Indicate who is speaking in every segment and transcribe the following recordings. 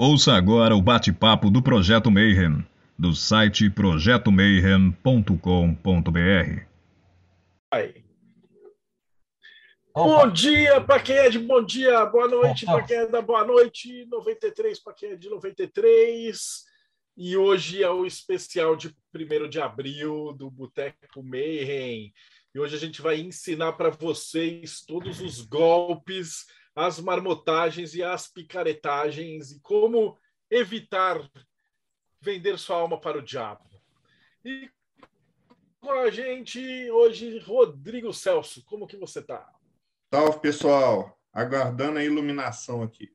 Speaker 1: Ouça agora o bate-papo do Projeto Mayhem, do site projetomayhem.com.br.
Speaker 2: Bom dia para quem é de bom dia, boa noite para quem é da boa noite, 93 para quem é de 93. E hoje é o especial de 1 de abril do Boteco Mayhem. E hoje a gente vai ensinar para vocês todos os golpes as marmotagens e as picaretagens e como evitar vender sua alma para o diabo. E com a gente hoje, Rodrigo Celso. Como que você está?
Speaker 3: Salve, pessoal. Aguardando a iluminação aqui.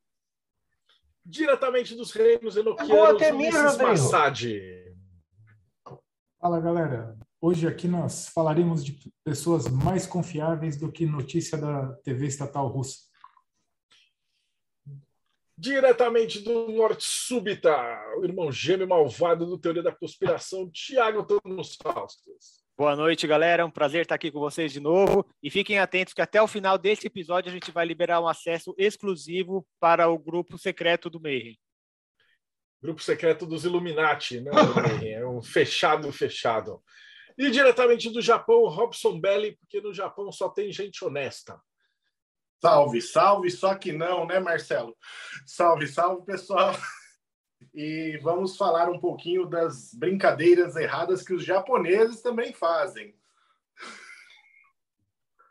Speaker 2: Diretamente dos reinos enoquianos,
Speaker 4: Ulisses
Speaker 2: Massad.
Speaker 5: Fala, galera. Hoje aqui nós falaremos de pessoas mais confiáveis do que notícia da TV estatal russa
Speaker 2: diretamente do Norte Súbita, o irmão gêmeo malvado do Teoria da Conspiração, Tiago Tonos Faustos.
Speaker 6: Boa noite, galera. É um prazer estar aqui com vocês de novo. E fiquem atentos que até o final deste episódio a gente vai liberar um acesso exclusivo para o grupo secreto do Mayhem.
Speaker 2: Grupo secreto dos Illuminati, né? é um fechado, fechado. E diretamente do Japão, Robson Belli, porque no Japão só tem gente honesta.
Speaker 7: Salve, salve, só que não, né, Marcelo? Salve, salve, pessoal. E vamos falar um pouquinho das brincadeiras erradas que os japoneses também fazem.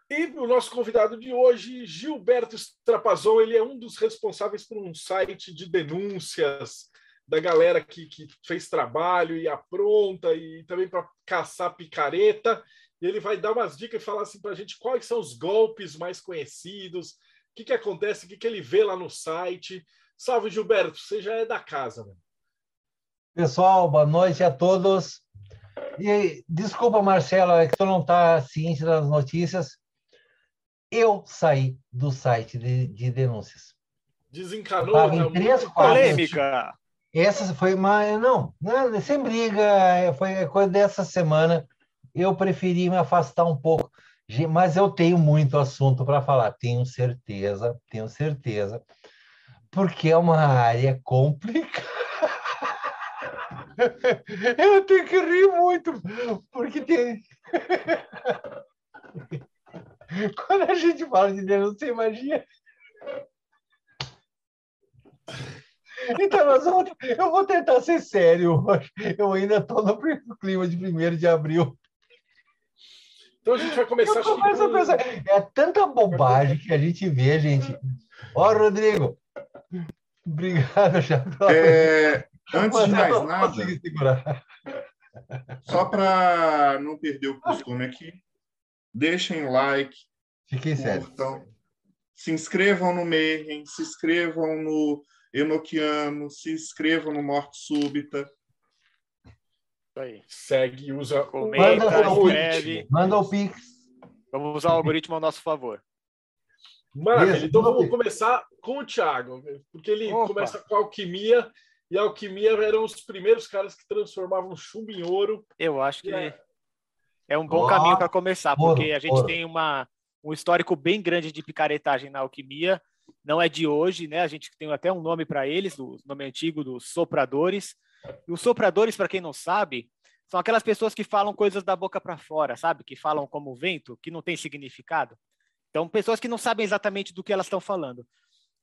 Speaker 2: E o nosso convidado de hoje, Gilberto Strapazon, ele é um dos responsáveis por um site de denúncias da galera que, que fez trabalho e apronta, e também para caçar picareta e ele vai dar umas dicas e falar assim para a gente quais são os golpes mais conhecidos, o que, que acontece, o que, que ele vê lá no site. Salve, Gilberto, você já é da casa. Né?
Speaker 4: Pessoal, boa noite a todos. E desculpa, Marcelo, é que tu não está ciente das notícias. Eu saí do site de, de denúncias.
Speaker 2: Desencanou,
Speaker 4: né? Três,
Speaker 6: polêmica.
Speaker 4: Essa foi uma. Não, não, sem briga, foi coisa dessa semana eu preferi me afastar um pouco. Mas eu tenho muito assunto para falar, tenho certeza, tenho certeza, porque é uma área complicada. Eu tenho que rir muito, porque tem. Quando a gente fala de Deus, você imagina. Então, nós vamos, eu vou tentar ser sério. Eu ainda estou no clima de 1 de abril.
Speaker 2: Então a gente vai começar. Eu
Speaker 4: a pensar, é tanta bobagem que a gente vê, gente. Ó, Rodrigo, obrigado já.
Speaker 3: É, antes de mais nada, só para não perder o costume aqui, deixem like.
Speaker 4: Fiquem sérios.
Speaker 3: Se inscrevam no Mayhem, se inscrevam no Enoquiano, se inscrevam no Morte Súbita
Speaker 2: aí. Segue, usa
Speaker 6: Comenta, escreve.
Speaker 4: Manda o Pix.
Speaker 6: Vamos usar o algoritmo ao nosso favor.
Speaker 2: Maravilha. Isso, então vamos começar com o Thiago, porque ele Opa. começa com a alquimia, e a alquimia eram os primeiros caras que transformavam chumbo em ouro.
Speaker 6: Eu acho que é, é um bom oh, caminho para começar, porque ouro, a gente ouro. tem uma, um histórico bem grande de picaretagem na alquimia. Não é de hoje, né? A gente tem até um nome para eles, o nome antigo dos sopradores. E os sopradores, para quem não sabe, são aquelas pessoas que falam coisas da boca para fora, sabe? Que falam como vento, que não tem significado. Então, pessoas que não sabem exatamente do que elas estão falando.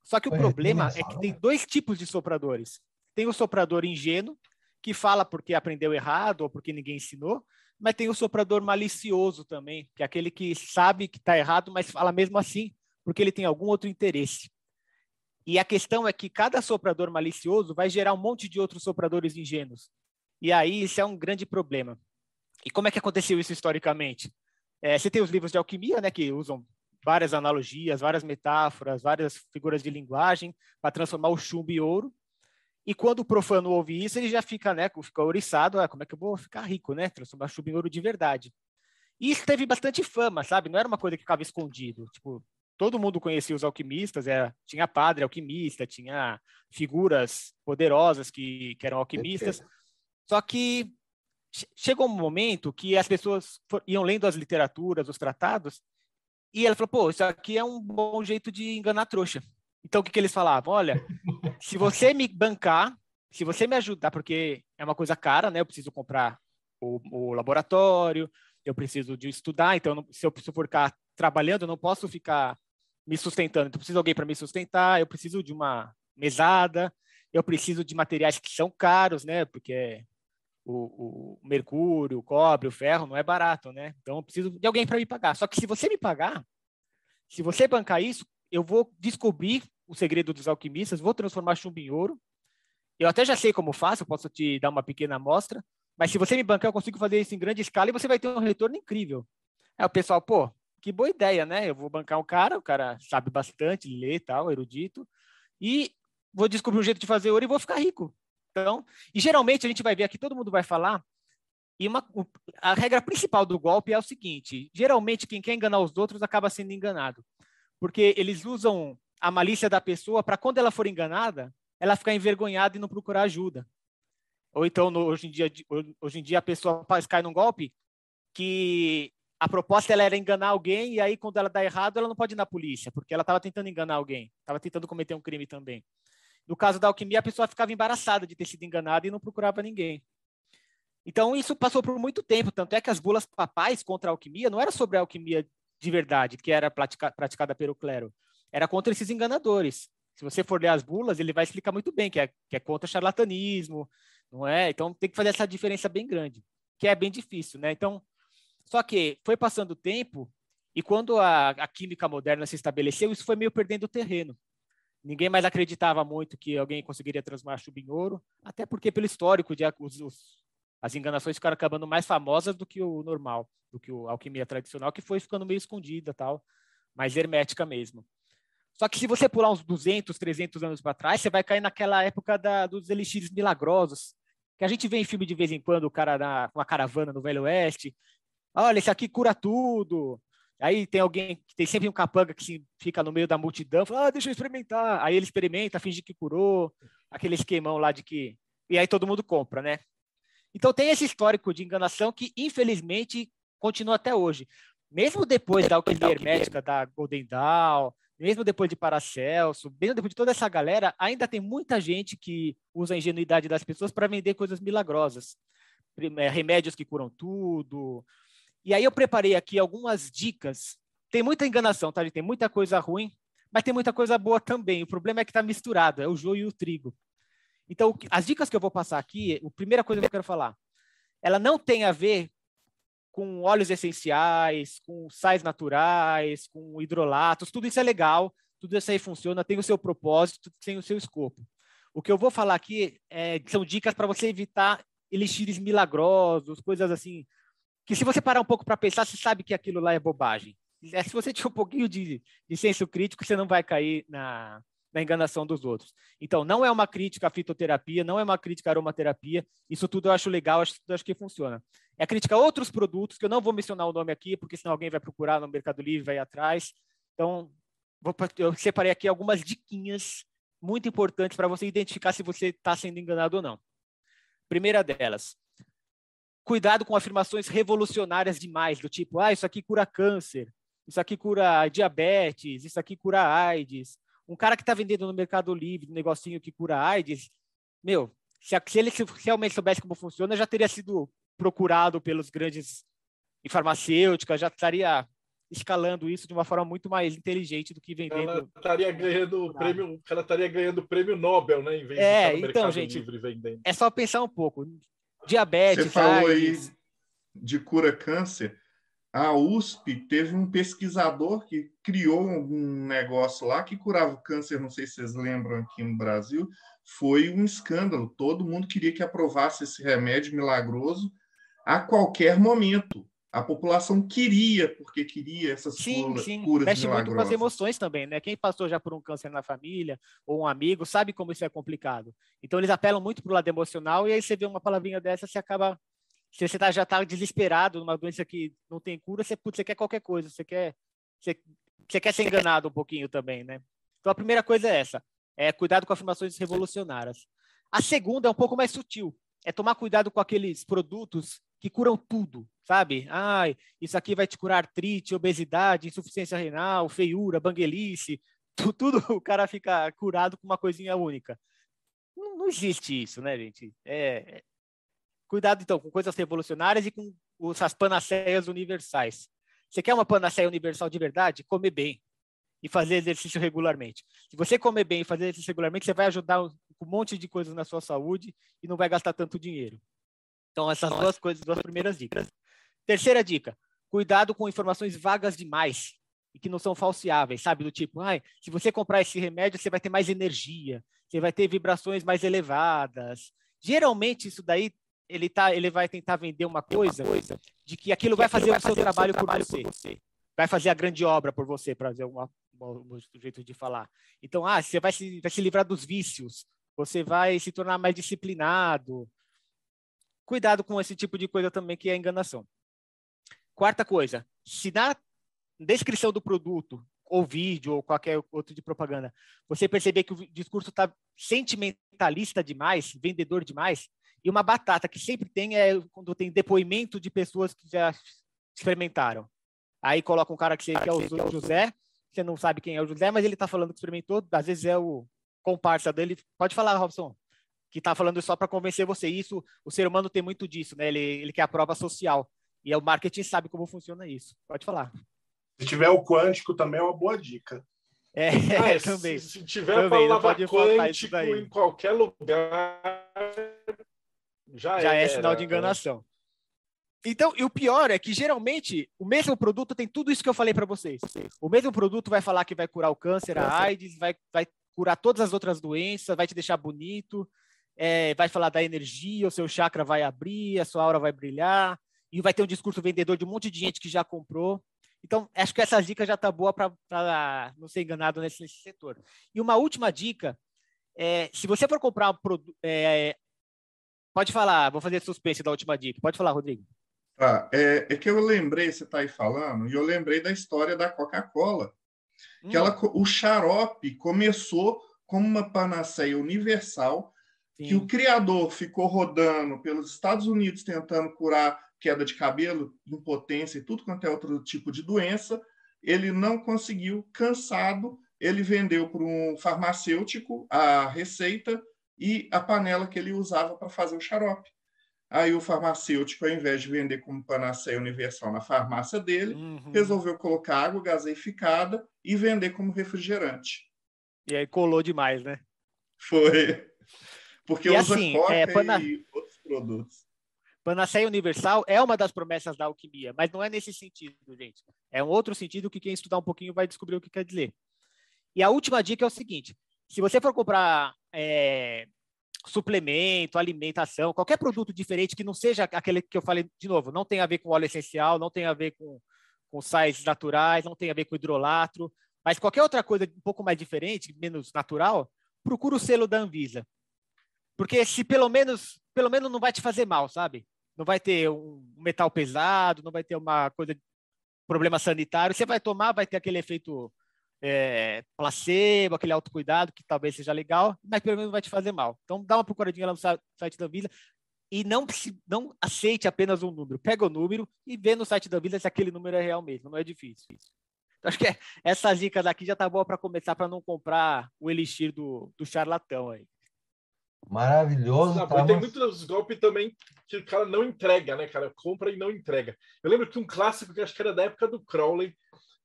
Speaker 6: Só que o problema é que tem dois tipos de sopradores. Tem o soprador ingênuo, que fala porque aprendeu errado ou porque ninguém ensinou, mas tem o soprador malicioso também, que é aquele que sabe que está errado, mas fala mesmo assim, porque ele tem algum outro interesse. E a questão é que cada soprador malicioso vai gerar um monte de outros sopradores ingênuos. E aí isso é um grande problema. E como é que aconteceu isso historicamente? É, você tem os livros de alquimia, né, que usam várias analogias, várias metáforas, várias figuras de linguagem para transformar o chumbo em ouro. E quando o profano ouve isso, ele já fica, né, fica ouriçado, ah, como é que eu vou ficar rico, né, transformar chumbo em ouro de verdade. E isso teve bastante fama, sabe? Não era uma coisa que ficava escondido. Tipo, todo mundo conhecia os alquimistas, era, é, tinha padre alquimista, tinha figuras poderosas que, que eram alquimistas. Só que chegou um momento que as pessoas iam lendo as literaturas, os tratados, e ela falou: pô, isso aqui é um bom jeito de enganar trouxa. Então o que, que eles falavam? Olha, Se você me bancar, se você me ajudar, porque é uma coisa cara, né? Eu preciso comprar o, o laboratório, eu preciso de estudar, então se eu preciso ficar trabalhando, eu não posso ficar me sustentando. Então, eu preciso de alguém para me sustentar, eu preciso de uma mesada, eu preciso de materiais que são caros, né? Porque o, o mercúrio, o cobre, o ferro não é barato, né? Então eu preciso de alguém para me pagar. Só que se você me pagar, se você bancar isso, eu vou descobrir o segredo dos alquimistas, vou transformar chumbo em ouro. Eu até já sei como faço, posso te dar uma pequena amostra, mas se você me bancar, eu consigo fazer isso em grande escala e você vai ter um retorno incrível. Aí o pessoal, pô, que boa ideia, né? Eu vou bancar um cara, o cara sabe bastante, lê tal, erudito, e vou descobrir um jeito de fazer ouro e vou ficar rico. Então, e geralmente a gente vai ver aqui, todo mundo vai falar, e uma, a regra principal do golpe é o seguinte: geralmente quem quer enganar os outros acaba sendo enganado, porque eles usam a malícia da pessoa para quando ela for enganada, ela ficar envergonhada e não procurar ajuda. Ou então, no, hoje, em dia, hoje em dia, a pessoa cai num golpe que a proposta ela era enganar alguém e aí quando ela dá errado, ela não pode ir na polícia, porque ela estava tentando enganar alguém, estava tentando cometer um crime também. No caso da alquimia, a pessoa ficava embaraçada de ter sido enganada e não procurava ninguém. Então, isso passou por muito tempo, tanto é que as bulas papais contra a alquimia não era sobre a alquimia de verdade, que era praticada pelo clero, era contra esses enganadores. Se você for ler as bulas, ele vai explicar muito bem que é, que é contra charlatanismo, não é? Então, tem que fazer essa diferença bem grande, que é bem difícil, né? Então, só que foi passando o tempo e quando a, a química moderna se estabeleceu, isso foi meio perdendo terreno. Ninguém mais acreditava muito que alguém conseguiria transformar chumbo em ouro, até porque pelo histórico de os, os, as enganações ficaram acabando mais famosas do que o normal, do que a alquimia tradicional, que foi ficando meio escondida, tal, mais hermética mesmo. Só que se você pular uns 200, 300 anos para trás, você vai cair naquela época da, dos elixires milagrosos, que a gente vê em filme de vez em quando, o cara com uma caravana no Velho Oeste, Olha, esse aqui cura tudo. Aí tem alguém, tem sempre um capanga que fica no meio da multidão, fala, ah, deixa eu experimentar. Aí ele experimenta, finge que curou, aquele esquemão lá de que. E aí todo mundo compra, né? Então tem esse histórico de enganação que, infelizmente, continua até hoje. Mesmo depois da alquimia hermética da Golden Dawn, mesmo depois de Paracelso, mesmo depois de toda essa galera, ainda tem muita gente que usa a ingenuidade das pessoas para vender coisas milagrosas. É, remédios que curam tudo, e aí eu preparei aqui algumas dicas. Tem muita enganação, tá? Tem muita coisa ruim, mas tem muita coisa boa também. O problema é que está misturado, é o joio e o trigo. Então, as dicas que eu vou passar aqui, a primeira coisa que eu quero falar, ela não tem a ver com óleos essenciais, com sais naturais, com hidrolatos, tudo isso é legal, tudo isso aí funciona, tem o seu propósito, tem o seu escopo. O que eu vou falar aqui é, são dicas para você evitar elixires milagrosos, coisas assim, que se você parar um pouco para pensar, você sabe que aquilo lá é bobagem. É, se você tiver um pouquinho de, de senso crítico, você não vai cair na, na enganação dos outros. Então, não é uma crítica à fitoterapia, não é uma crítica à aromaterapia. Isso tudo eu acho legal, acho, acho que funciona. É crítica a outros produtos, que eu não vou mencionar o nome aqui, porque senão alguém vai procurar no Mercado Livre, vai atrás. Então, vou, eu separei aqui algumas diquinhas muito importantes para você identificar se você está sendo enganado ou não. Primeira delas, cuidado com afirmações revolucionárias demais, do tipo, ah, isso aqui cura câncer, isso aqui cura diabetes, isso aqui cura AIDS. Um cara que está vendendo no Mercado Livre um negocinho que cura AIDS, meu, se, ele realmente soubesse como funciona, já teria sido procurado pelos grandes farmacêuticas, já estaria escalando isso de uma forma muito mais inteligente do que vendendo.
Speaker 2: Ela estaria ganhando prêmio, ela estaria ganhando prêmio Nobel, né? Em vez
Speaker 6: é, de então, gente, é só pensar um pouco diabetes.
Speaker 3: Você falou aí de cura câncer. A USP teve um pesquisador que criou um negócio lá que curava o câncer, não sei se vocês lembram aqui no Brasil, foi um escândalo. Todo mundo queria que aprovasse esse remédio milagroso a qualquer momento. A população queria, porque queria essas sim, curas, sim. curas
Speaker 6: Mexe muito com as emoções também, né? Quem passou já por um câncer na família ou um amigo sabe como isso é complicado. Então eles apelam muito para o lado emocional e aí você vê uma palavrinha dessa, você acaba se você tá, já está desesperado numa doença que não tem cura, você, putz, você quer qualquer coisa, você quer, você, você quer ser enganado um pouquinho também, né? Então a primeira coisa é essa, é cuidado com afirmações revolucionárias. A segunda é um pouco mais sutil, é tomar cuidado com aqueles produtos que curam tudo, sabe? Ai, isso aqui vai te curar artrite, obesidade, insuficiência renal, feiura, banguelice, tudo, o cara fica curado com uma coisinha única. Não, não existe isso, né, gente? É, é... Cuidado, então, com coisas revolucionárias e com essas panaceias universais. Você quer uma panaceia universal de verdade? Comer bem e fazer exercício regularmente. Se você comer bem e fazer exercício regularmente, você vai ajudar um monte de coisas na sua saúde e não vai gastar tanto dinheiro. Então, essas duas coisas, duas primeiras dicas. Terceira dica: cuidado com informações vagas demais e que não são falseáveis, sabe? Do tipo, ah, se você comprar esse remédio, você vai ter mais energia, você vai ter vibrações mais elevadas. Geralmente, isso daí, ele, tá, ele vai tentar vender uma coisa, de que aquilo vai fazer, o seu trabalho, por, você. Vai fazer a grande obra por você, para fazer uma, um jeito de falar. Então, ah, você vai se, vai se livrar dos vícios, você vai se tornar mais disciplinado. Cuidado com esse tipo de coisa também, que é enganação. Quarta coisa, se na descrição do produto, ou vídeo, ou qualquer outro de propaganda, você perceber que o discurso está sentimentalista demais, vendedor demais, e uma batata que sempre tem é quando tem depoimento de pessoas que já experimentaram. Aí coloca um cara que, você, que é o José, você não sabe quem é o José, mas ele está falando que experimentou, às vezes é o comparsa dele. Pode falar, Robson, que está falando só para convencer você. Isso, o ser humano tem muito disso, né? Ele, ele quer a prova social. E o marketing sabe como funciona isso. Pode falar.
Speaker 7: Se tiver o quântico, também é uma boa dica.
Speaker 6: É,
Speaker 2: ah, também. Se, se tiver também, palavra quântico em qualquer lugar, já,
Speaker 6: já é sinal de enganação. Então, e o pior é que geralmente o mesmo produto tem tudo isso que eu falei para vocês. O mesmo produto vai falar que vai curar o câncer, a AIDS, vai, vai curar todas as outras doenças, vai te deixar bonito, é, vai falar da energia, o seu chakra vai abrir, a sua aura vai brilhar, e vai ter um discurso vendedor de um monte de gente que já comprou. Então, acho que essa dica já está boa para não ser enganado nesse, nesse, setor. E uma última dica, é, se você for comprar um produto... É, pode falar, vou fazer suspense da última dica. Pode falar, Rodrigo.
Speaker 3: Tá, é, é, que eu lembrei, você está aí falando, e eu lembrei da história da Coca-Cola. Hum. Que ela, o xarope começou como uma panaceia universal, Sim. que o criador ficou rodando pelos Estados Unidos tentando curar queda de cabelo, impotência e tudo quanto é outro tipo de doença. Ele não conseguiu, cansado, ele vendeu para um farmacêutico a receita e a panela que ele usava para fazer o xarope. Aí o farmacêutico, ao invés de vender como panaceia universal na farmácia dele, uhum. resolveu colocar água gaseificada e vender como refrigerante.
Speaker 6: E aí colou demais, né?
Speaker 3: Foi. Porque e usa assim, é, pana... e outros produtos.
Speaker 6: Panaceia universal é uma das promessas da alquimia, mas não é nesse sentido, gente. É um outro sentido que quem estudar um pouquinho vai descobrir o que quer dizer. E a última dica é o seguinte: se você for comprar é, suplemento, alimentação, qualquer produto diferente que não seja aquele que eu falei de novo, não tem a ver com óleo essencial, não tem a ver com, com sais naturais, não tem a ver com hidrolatro, mas qualquer outra coisa um pouco mais diferente, menos natural, procura o selo da Anvisa. Porque se pelo menos, pelo menos não vai te fazer mal, sabe? Não vai ter um metal pesado, não vai ter uma coisa problema sanitário, você vai tomar, vai ter aquele efeito é, placebo, aquele autocuidado, que talvez seja legal, mas pelo menos vai te fazer mal. Então, dá uma procuradinha lá no site da Visa e não, não aceite apenas um número. Pega o número e vê no site da Visa se aquele número é real mesmo, não é difícil. Então, acho que é, essa dica daqui já tá boa para começar, para não comprar o elixir do, do charlatão aí.
Speaker 4: Maravilhoso. Não,
Speaker 2: tá, Tem muitos golpes também que o cara não entrega, né, cara? Compra e não entrega. Eu lembro que um clássico que acho que era da época do Crowley,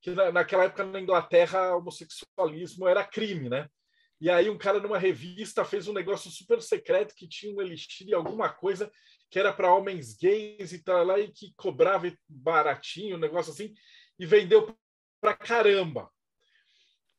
Speaker 2: que naquela época na Inglaterra homossexualismo era crime, né? E aí um cara numa revista fez um negócio super secreto que tinha um elixir e alguma coisa que era para homens gays e tal lá e que cobrava baratinho, um negócio assim, e vendeu pra caramba.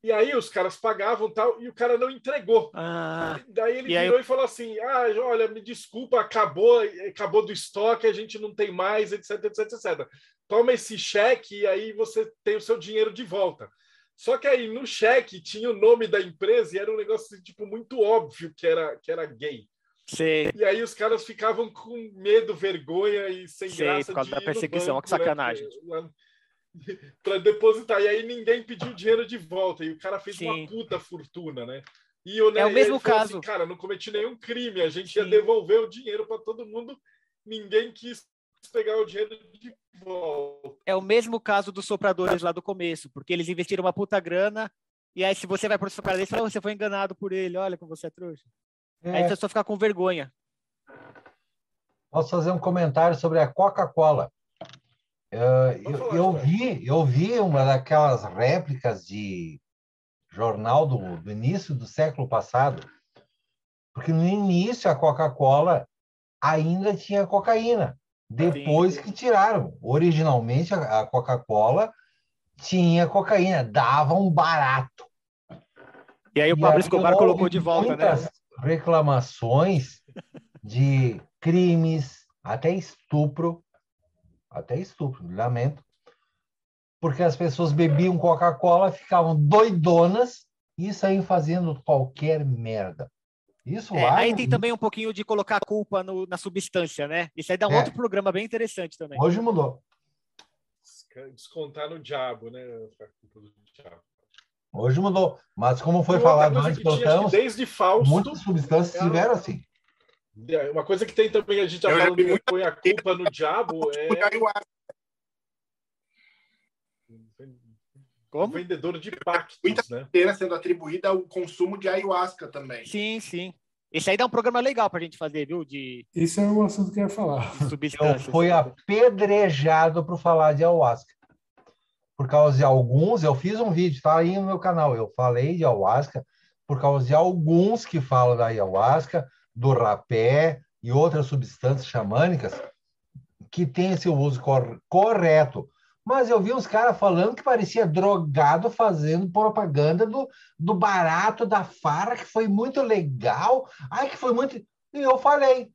Speaker 2: E aí os caras pagavam tal, e o cara não entregou. Ah, Daí ele e virou aí... e falou assim: Ah, olha, me desculpa, acabou, acabou do estoque, a gente não tem mais, etc, etc, etc. Toma esse cheque e aí você tem o seu dinheiro de volta. Só que aí no cheque tinha o nome da empresa e era um negócio tipo muito óbvio que era que era gay.
Speaker 6: Sim.
Speaker 2: E aí os caras ficavam com medo, vergonha e sem Sim, graça
Speaker 6: por causa da perseguição, banco, que sacanagem.
Speaker 2: Né? para depositar. E aí ninguém pediu dinheiro de volta. E o cara fez Sim. uma puta fortuna, né? E
Speaker 6: eu, é o mesmo assim, caso. Assim,
Speaker 2: cara, não cometi nenhum crime. A gente Sim. ia devolver o dinheiro para todo mundo. Ninguém quis pegar o dinheiro de volta.
Speaker 6: É o mesmo caso dos sopradores lá do começo, porque eles investiram uma puta grana. E aí, se você vai para o cara dele, fala, você foi enganado por ele, olha como você é trouxa. É. Aí você só ficar com vergonha.
Speaker 4: Posso fazer um comentário sobre a Coca-Cola. Uh, eu, eu vi, eu vi uma daquelas réplicas de jornal do, do início do século passado, porque no início a Coca-Cola ainda tinha cocaína. Depois Sim. que tiraram. Originalmente a Coca-Cola tinha cocaína, dava um barato.
Speaker 6: E aí o Pablo Escobar colocou de volta, né?
Speaker 4: Reclamações de crimes, até estupro, até estupro, lamento, porque as pessoas bebiam Coca-Cola, ficavam doidonas e saíam fazendo qualquer merda. Isso
Speaker 6: é, Aí tem também um pouquinho de colocar a culpa no, na substância, né? Isso aí dá um é. outro programa bem interessante também.
Speaker 4: Hoje mudou.
Speaker 2: Descontar no diabo, né?
Speaker 4: Hoje mudou. Mas como foi falado antes,
Speaker 2: desde Fausto,
Speaker 4: muitas substâncias tiveram assim.
Speaker 2: É, uma coisa que tem também, a gente já falou que põe a culpa no diabo é. Como? Vendedor de pactos,
Speaker 7: Muita
Speaker 2: né?
Speaker 7: sendo atribuída ao consumo de ayahuasca também.
Speaker 6: Sim, sim. Esse aí dá um programa legal para a gente fazer, viu? De...
Speaker 5: Esse é o assunto que eu ia falar.
Speaker 4: Eu fui apedrejado para falar de ayahuasca. Por causa de alguns, eu fiz um vídeo, tá aí no meu canal. Eu falei de ayahuasca por causa de alguns que falam da ayahuasca, do rapé e outras substâncias xamânicas que têm esse uso cor correto. Mas eu vi uns caras falando que parecia drogado fazendo propaganda do, do barato da Fara, que foi muito legal. Ai, que foi muito. E eu falei.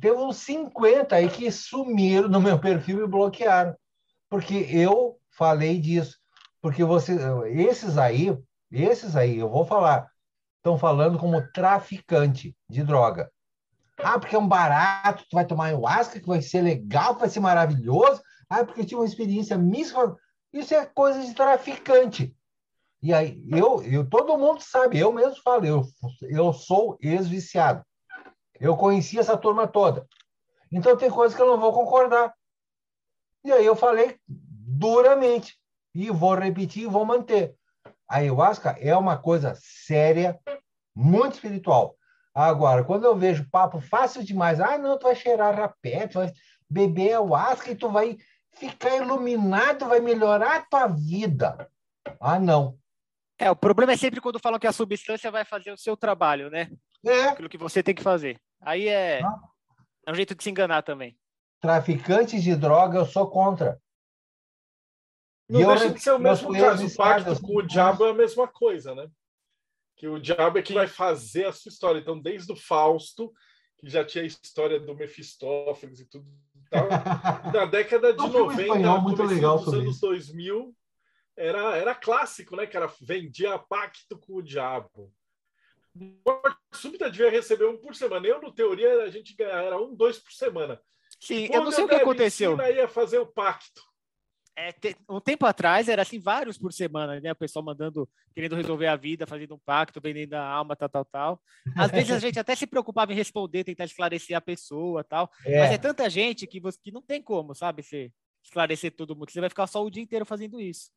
Speaker 4: Teve uns 50 aí que sumiram no meu perfil e bloquearam. Porque eu falei disso. Porque você, esses aí, esses aí, eu vou falar, estão falando como traficante de droga. Ah, porque é um barato, tu vai tomar ayahuasca, que vai ser legal, que vai ser maravilhoso. Ah, porque eu tive uma experiência mística. Isso é coisa de traficante. E aí, eu, eu, todo mundo sabe, eu mesmo falo, eu, eu sou ex-viciado. Eu conheci essa turma toda. Então, tem coisas que eu não vou concordar. E aí, eu falei duramente. E vou repetir e vou manter. A ayahuasca é uma coisa séria, muito espiritual. Agora, quando eu vejo papo fácil demais, ah, não, tu vai cheirar rapé, tu vai beber ayahuasca e tu vai ficar iluminado, vai melhorar a tua vida. Ah, não.
Speaker 6: É, o problema é sempre quando falam que a substância vai fazer o seu trabalho, né? É. Aquilo que você tem que fazer. Aí é, ah. é um jeito de se enganar também.
Speaker 4: Traficantes de droga, eu sou contra.
Speaker 2: Não e deixa eu, de ser o mesmo caso. O pacto com o diabo é a mesma coisa, né? Que o diabo é que vai fazer a sua história. Então, desde o Fausto, que já tinha a história do Mefistófeles e tudo tal, na década de 90,
Speaker 4: muito legal
Speaker 2: dos anos isso. 2000, era, era clássico, né? Que era vendia pacto com o diabo. Morte súbita devia receber um por semana. Eu, no teoria, a gente era um, dois por semana.
Speaker 6: Sim, eu não sei o que aconteceu.
Speaker 2: Aí ia fazer o pacto.
Speaker 6: É, te, um tempo atrás era assim, vários por semana, né? O pessoal mandando, querendo resolver a vida, fazendo um pacto, vendendo a alma, tal, tal, tal. Às vezes a gente até se preocupava em responder, tentar esclarecer a pessoa, tal. É. Mas é tanta gente que, você, que não tem como, sabe? Você esclarecer todo mundo. Você vai ficar só o dia inteiro fazendo isso.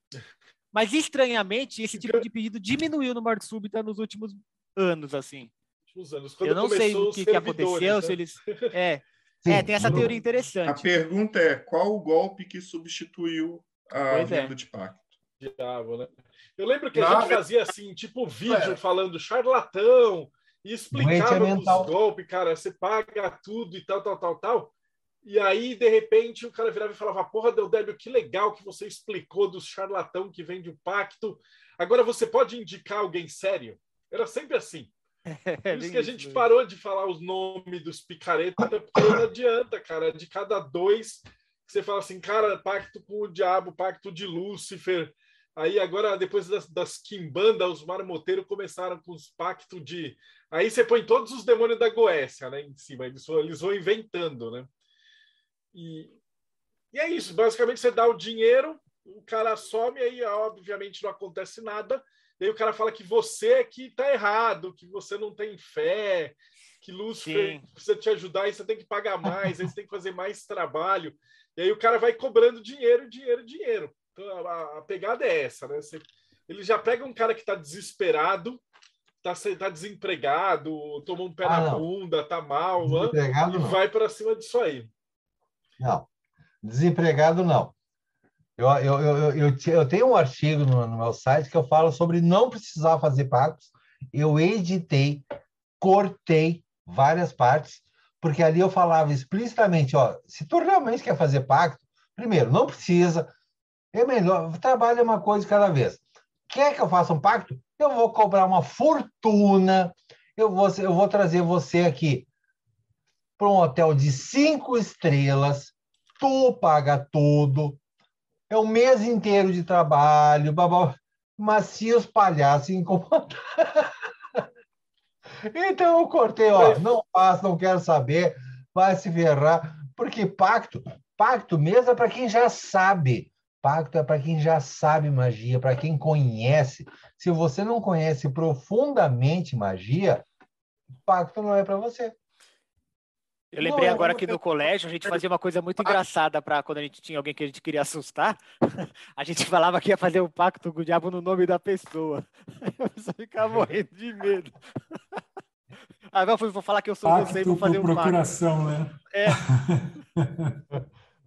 Speaker 6: Mas estranhamente, esse tipo de pedido diminuiu no Morte Súbita nos últimos anos, assim.
Speaker 2: Anos.
Speaker 6: Eu não sei o que, que aconteceu, né? se eles. É. Sim, é, tem essa teoria interessante.
Speaker 3: A pergunta é: qual o golpe que substituiu a pois venda é. de pacto?
Speaker 2: Diabo, né? Eu lembro que a gente fazia assim, tipo vídeo é. falando charlatão e explicava os golpes, cara, você paga tudo e tal, tal, tal, tal. E aí, de repente, o cara virava e falava: Porra, Deldébio, que legal que você explicou dos charlatão que vende o pacto. Agora você pode indicar alguém sério? Era sempre assim. É, Por isso que a gente parou de falar os nomes dos picaretas, porque não adianta, cara. De cada dois, você fala assim, cara, pacto com o diabo, pacto de Lúcifer. Aí agora, depois das, das Kimbanda, os marmoteiros começaram com os pactos de. Aí você põe todos os demônios da Goécia né, em cima, eles vão, eles vão inventando, né? E, e é isso, basicamente você dá o dinheiro, o cara some, aí obviamente não acontece nada e aí o cara fala que você é que está errado, que você não tem fé, que Lúcifer Sim. precisa te ajudar e você tem que pagar mais, aí você tem que fazer mais trabalho. E aí o cara vai cobrando dinheiro, dinheiro, dinheiro. Então a, a pegada é essa, né? Você, ele já pega um cara que está desesperado, tá, tá desempregado, tomou um pé ah, na não. bunda, tá mal, e
Speaker 4: não.
Speaker 2: vai para cima disso aí.
Speaker 4: Não, desempregado não. Eu, eu, eu, eu, eu tenho um artigo no, no meu site que eu falo sobre não precisar fazer pactos. Eu editei, cortei várias partes, porque ali eu falava explicitamente, ó, se tu realmente quer fazer pacto, primeiro, não precisa, é melhor, trabalha uma coisa de cada vez. Quer que eu faça um pacto? Eu vou cobrar uma fortuna, eu vou, eu vou trazer você aqui para um hotel de cinco estrelas, tu paga tudo, é um mês inteiro de trabalho, babá, mas se os palhaços incomodar. então eu cortei, ó, não faço, não quero saber, vai se ferrar, porque pacto, pacto mesmo é para quem já sabe. Pacto é para quem já sabe magia, para quem conhece. Se você não conhece profundamente magia, pacto não é para você.
Speaker 6: Eu lembrei agora que no colégio a gente fazia uma coisa muito engraçada para quando a gente tinha alguém que a gente queria assustar. A gente falava que ia fazer um pacto com o diabo no nome da pessoa. Pessoa ficava morrendo de medo. Agora eu vou falar que eu sou pacto você e vou fazer um
Speaker 5: procuração,
Speaker 6: pacto.
Speaker 5: né?
Speaker 6: É.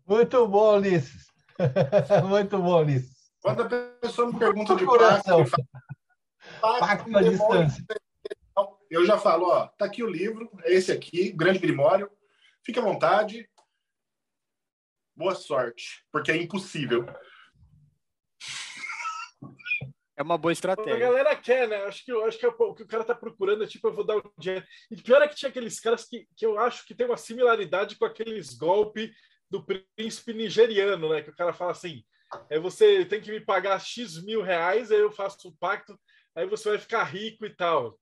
Speaker 4: Muito bom, Ulisses. Muito bom, Ulisses.
Speaker 7: Quando a pessoa me pergunta de pacto,
Speaker 4: pacto à distância.
Speaker 7: Eu já falo, ó, tá aqui o livro, é esse aqui, Grande Grimório. Fique à vontade. Boa sorte, porque é impossível.
Speaker 6: É uma boa estratégia. A
Speaker 2: galera quer, né? Acho que, acho que é o que o cara tá procurando é tipo, eu vou dar o dinheiro. E pior é que tinha aqueles caras que, que eu acho que tem uma similaridade com aqueles golpes do príncipe nigeriano, né? Que o cara fala assim: é você tem que me pagar X mil reais, aí eu faço o um pacto, aí você vai ficar rico e tal.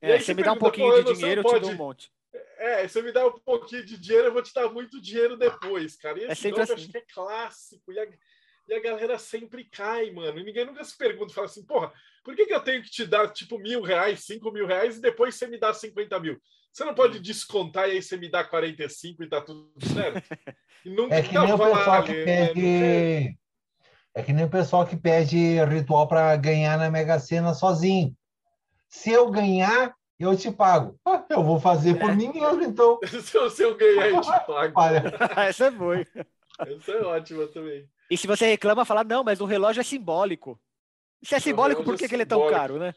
Speaker 6: É, você me dá um pouquinho de dinheiro, eu te dou um monte.
Speaker 2: É, você me dá um pouquinho de dinheiro, eu vou te dar muito dinheiro depois, cara. E
Speaker 6: é esse é sempre assim.
Speaker 2: acho que é clássico. E a, e a galera sempre cai, mano. E ninguém nunca se pergunta, fala assim, porra, por que, que eu tenho que te dar, tipo, mil reais, cinco mil reais, e depois você me dá 50 mil? Você não pode descontar e aí você me dá 45 e tá tudo certo?
Speaker 4: E nunca é que nem o pessoal que né? pede... É que nem o pessoal que pede ritual para ganhar na Mega Sena sozinho. Se eu ganhar, eu te pago. Ah, eu vou fazer por é. mim mesmo, então.
Speaker 2: se, eu ganhar, eu te pago.
Speaker 6: Essa é boa.
Speaker 2: Essa é ótima também.
Speaker 6: E se você reclama, fala, não, mas o relógio é simbólico. Se é simbólico, por que, é que ele é tão caro, né?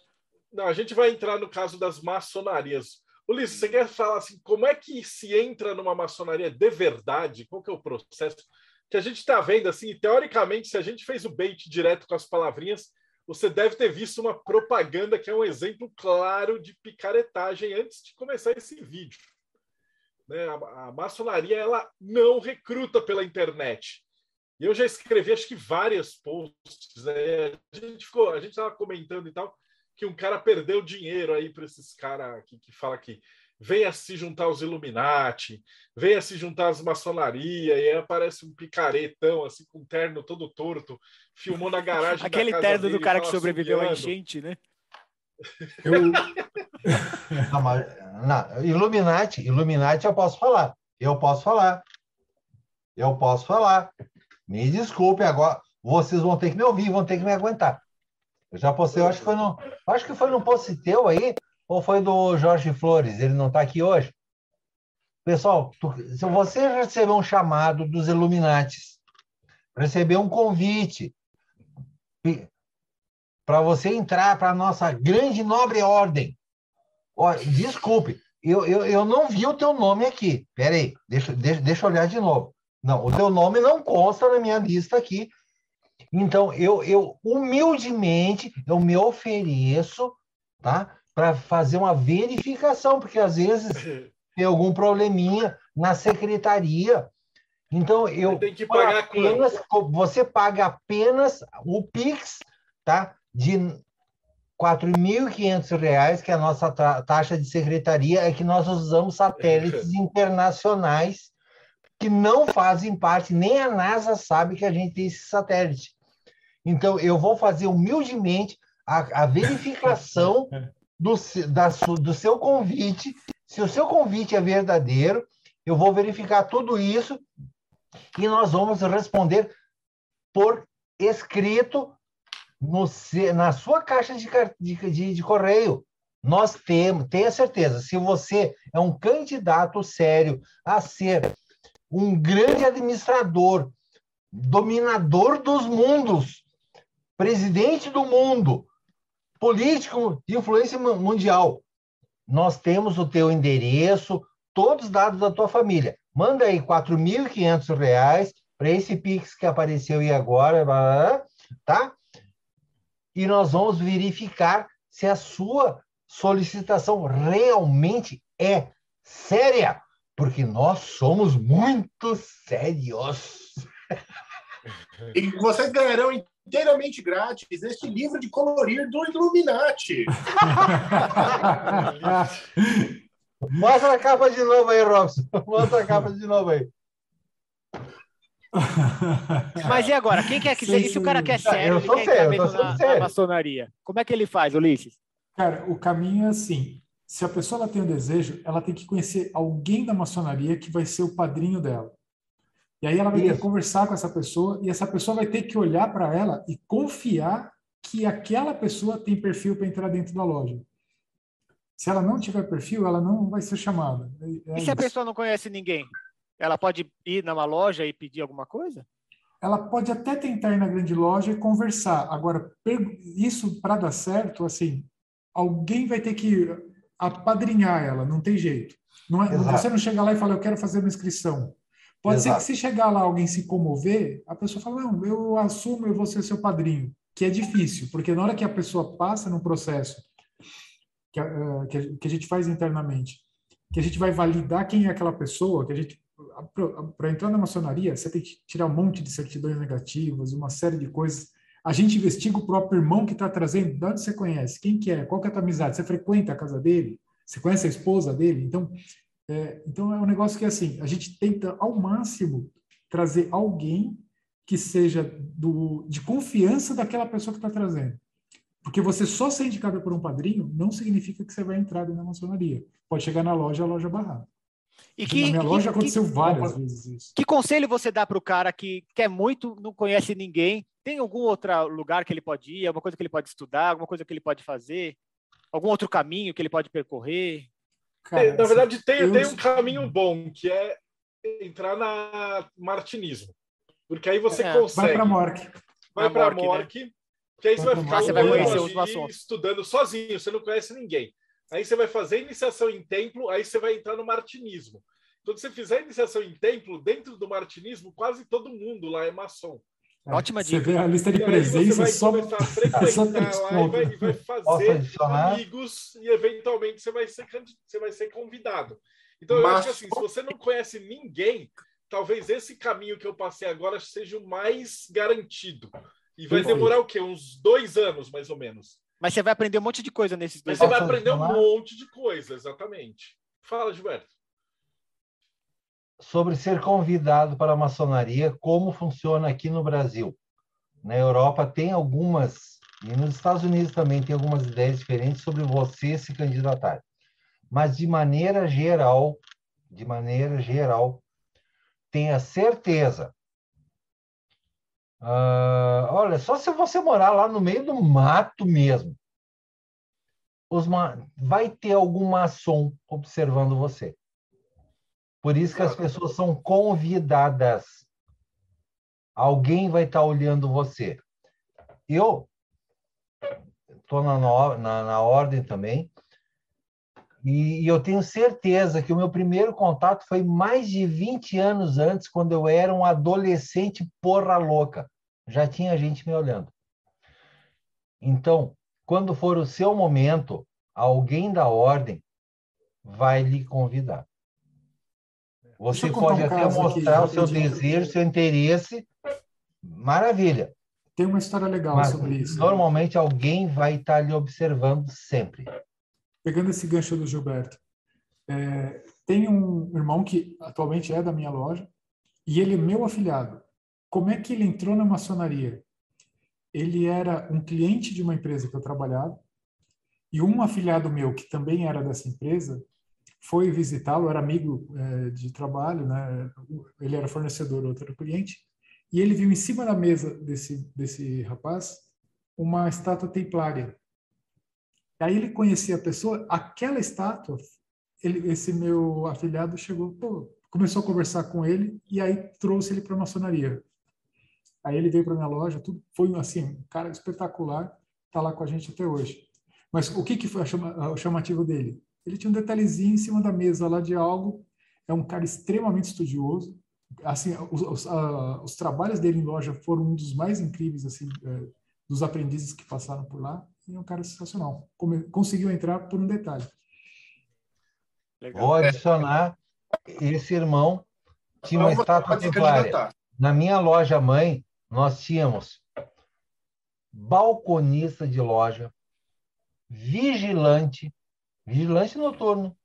Speaker 2: Não, a gente vai entrar no caso das maçonarias. Ulisses, você quer falar assim, como é que se entra numa maçonaria de verdade? Qual que é o processo? Que a gente está vendo, assim, teoricamente, se a gente fez o bait direto com as palavrinhas, você deve ter visto uma propaganda que é um exemplo claro de picaretagem antes de começar esse vídeo. Né? A, a maçonaria ela não recruta pela internet. E eu já escrevi acho que várias posts. Né? A gente ficou, a gente estava comentando e tal que um cara perdeu dinheiro aí para esses caras que, que fala que venha se juntar aos Illuminati, venha se juntar às maçonaria, e aí aparece um picaretão, assim, com um terno todo torto, filmou na garagem
Speaker 6: Aquele terno do cara que sobreviveu à enchente, né?
Speaker 4: Eu... não, mas, não, Illuminati, Illuminati eu posso falar. Eu posso falar. Eu posso falar. Me desculpe agora. Vocês vão ter que me ouvir, vão ter que me aguentar. Eu já postei, eu acho que foi no, acho que foi no post teu aí, ou foi do Jorge Flores? Ele não está aqui hoje? Pessoal, tu, se você receber um chamado dos Illuminates, receber um convite para você entrar para a nossa grande nobre ordem, desculpe, eu, eu, eu não vi o teu nome aqui. Peraí, deixa, deixa, deixa eu olhar de novo. Não, o teu nome não consta na minha lista aqui. Então, eu, eu humildemente, eu me ofereço, tá? Para fazer uma verificação, porque às vezes tem algum probleminha na secretaria. Então, eu
Speaker 2: tem que pagar
Speaker 4: apenas, você paga apenas o Pix, tá? De R$ 4.500, que é a nossa taxa de secretaria, é que nós usamos satélites internacionais que não fazem parte, nem a NASA sabe que a gente tem esse satélite. Então, eu vou fazer humildemente a, a verificação do, da, do seu convite. Se o seu convite é verdadeiro, eu vou verificar tudo isso e nós vamos responder por escrito no, na sua caixa de, de, de, de correio. Nós temos, tenha certeza, se você é um candidato sério a ser um grande administrador, dominador dos mundos, presidente do mundo, político de influência mundial, nós temos o teu endereço, todos os dados da tua família. Manda aí R$ 4.500 para esse Pix que apareceu aí agora, tá? E nós vamos verificar se a sua solicitação realmente é séria, porque nós somos muito sérios.
Speaker 7: E vocês ganharão inteiramente grátis este livro de colorir do Illuminati.
Speaker 4: Mostra a capa de novo aí, Robson. Mostra a capa de novo aí.
Speaker 6: Mas e agora? Quem quer que se o cara quer sério, eu ele quer sério, na, na maçonaria, como é que ele faz, Ulisses?
Speaker 5: Cara, o caminho é assim: se a pessoa ela tem um desejo, ela tem que conhecer alguém da maçonaria que vai ser o padrinho dela. E aí ela vai ter que conversar com essa pessoa e essa pessoa vai ter que olhar para ela e confiar que aquela pessoa tem perfil para entrar dentro da loja. Se ela não tiver perfil, ela não vai ser chamada.
Speaker 6: É, é e se a pessoa não conhece ninguém? Ela pode ir numa loja e pedir alguma coisa?
Speaker 5: Ela pode até tentar ir na grande loja e conversar. Agora, isso para dar certo, assim, alguém vai ter que apadrinhar ela, não tem jeito. Não é, você não chega lá e fala, eu quero fazer uma inscrição. Pode Exato. ser que se chegar lá alguém se comover, a pessoa fala, não, eu assumo, eu vou ser seu padrinho. Que é difícil, porque na hora que a pessoa passa no processo que a, eh, que a gente faz internamente, que a gente vai validar quem é aquela pessoa, que a gente para entrar na maçonaria, você tem que tirar um monte de certidões negativas, uma série de coisas. A gente investiga o próprio irmão que está trazendo, de onde você conhece, quem que é, qual que é a tua amizade, você frequenta a casa dele, você conhece a esposa dele, então é, então é um negócio que assim a gente tenta ao máximo trazer alguém que seja do, de confiança daquela pessoa que está trazendo. Porque você só ser indicado por um padrinho não significa que você vai entrar na maçonaria. Pode chegar na loja, a loja barrar.
Speaker 6: E que, na
Speaker 5: minha loja aconteceu que, várias vezes isso.
Speaker 6: Que conselho você dá para o cara que quer muito, não conhece ninguém? Tem algum outro lugar que ele pode ir? Alguma coisa que ele pode estudar? Alguma coisa que ele pode fazer? Algum outro caminho que ele pode percorrer?
Speaker 2: Cara, na verdade, tem, tem um caminho bom, que é entrar na martinismo. Porque aí você é, consegue.
Speaker 5: Vai para Mork.
Speaker 2: Vai para Mork. Né? Que aí você vai ficar você vai conhecer estudando sozinho, você não conhece ninguém. Aí você vai fazer iniciação em templo, aí você vai entrar no martinismo. Quando você fizer iniciação em templo, dentro do martinismo, quase todo mundo lá é maçom.
Speaker 6: É, Ótima dica.
Speaker 5: Você vê a lista de presença
Speaker 2: só. Você vai começar a frequentar lá e vai, e vai fazer amigos e eventualmente você vai ser, você vai ser convidado. Então eu Mas... acho que assim, se você não conhece ninguém, talvez esse caminho que eu passei agora seja o mais garantido. E vai demorar o quê? Uns dois anos, mais ou menos.
Speaker 6: Mas você vai aprender um monte de coisa nesses dois
Speaker 2: Mas anos. Você vai aprender um monte de coisa, exatamente. Fala, Gilberto.
Speaker 4: Sobre ser convidado para a maçonaria, como funciona aqui no Brasil. Na Europa tem algumas, e nos Estados Unidos também tem algumas ideias diferentes sobre você se candidatar. Mas de maneira geral, de maneira geral, tenha certeza Uh, olha, só se você morar lá no meio do mato mesmo. Ma... Vai ter algum maçom observando você. Por isso que as pessoas são convidadas. Alguém vai estar olhando você. Eu estou na, na, na ordem também. E, eu tenho certeza que o meu primeiro contato foi mais de 20 anos antes, quando eu era um adolescente porra louca. Já tinha gente me olhando. Então, quando for o seu momento, alguém da ordem vai lhe convidar. Você pode um até mostrar aqui, o seu desejo, seu interesse. Maravilha.
Speaker 5: Tem uma história legal Mas, sobre isso.
Speaker 4: Normalmente alguém vai estar lhe observando sempre
Speaker 5: pegando esse gancho do Gilberto, é, tem um irmão que atualmente é da minha loja e ele é meu afiliado. Como é que ele entrou na maçonaria? Ele era um cliente de uma empresa que eu trabalhava e um afiliado meu que também era dessa empresa foi visitá-lo, era amigo é, de trabalho, né? Ele era fornecedor, outro era cliente, e ele viu em cima da mesa desse desse rapaz uma estátua templária Aí ele conhecia a pessoa, aquela estátua, ele, esse meu afilhado chegou, pô, começou a conversar com ele e aí trouxe ele para a maçonaria. Aí ele veio para minha loja, tudo foi assim, um cara espetacular, está lá com a gente até hoje. Mas o que, que foi chama, o chamativo dele? Ele tinha um detalhezinho em cima da mesa lá de algo. É um cara extremamente estudioso. Assim, os, os, uh, os trabalhos dele em loja foram um dos mais incríveis assim uh, dos aprendizes que passaram por lá. E é um cara sensacional. Como, conseguiu entrar por um detalhe.
Speaker 4: Legal. Vou adicionar esse irmão tinha uma estátua templária. Na minha loja mãe, nós tínhamos balconista de loja, vigilante, vigilante noturno,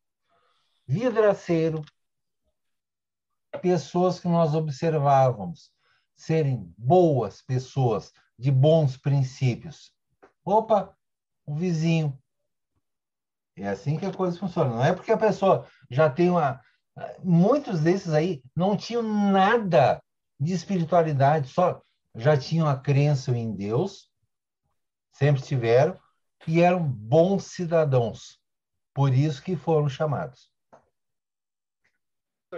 Speaker 4: vidraceiro, pessoas que nós observávamos serem boas pessoas, de bons princípios. Opa, um vizinho. É assim que a coisa funciona. Não é porque a pessoa já tem uma. Muitos desses aí não tinham nada de espiritualidade, só já tinham a crença em Deus, sempre tiveram, e eram bons cidadãos. Por isso que foram chamados.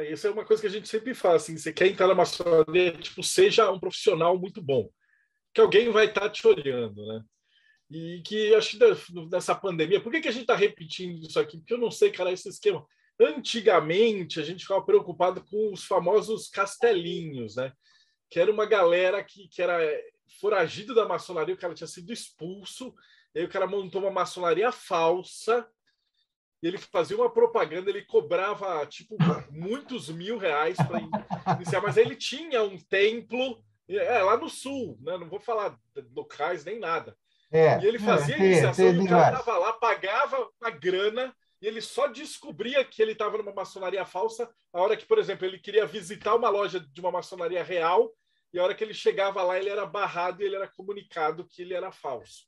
Speaker 2: Isso é uma coisa que a gente sempre fala, assim, você quer entrar na maçonaria, tipo, seja um profissional muito bom, que alguém vai estar te olhando, né? E que acho que nessa pandemia, por que, que a gente está repetindo isso aqui? Porque eu não sei, cara, esse esquema. Antigamente, a gente ficava preocupado com os famosos castelinhos, né? Que era uma galera que, que era foragido da maçonaria, o cara tinha sido expulso, aí o cara montou uma maçonaria falsa, e ele fazia uma propaganda, ele cobrava, tipo, muitos mil reais para iniciar, mas ele tinha um templo é, lá no sul, né? Não vou falar locais nem nada. É, e ele fazia é, a iniciação, e o cara tava lá, pagava a grana, e ele só descobria que ele estava numa maçonaria falsa a hora que, por exemplo, ele queria visitar uma loja de uma maçonaria real e a hora que ele chegava lá ele era barrado e ele era comunicado que ele era falso.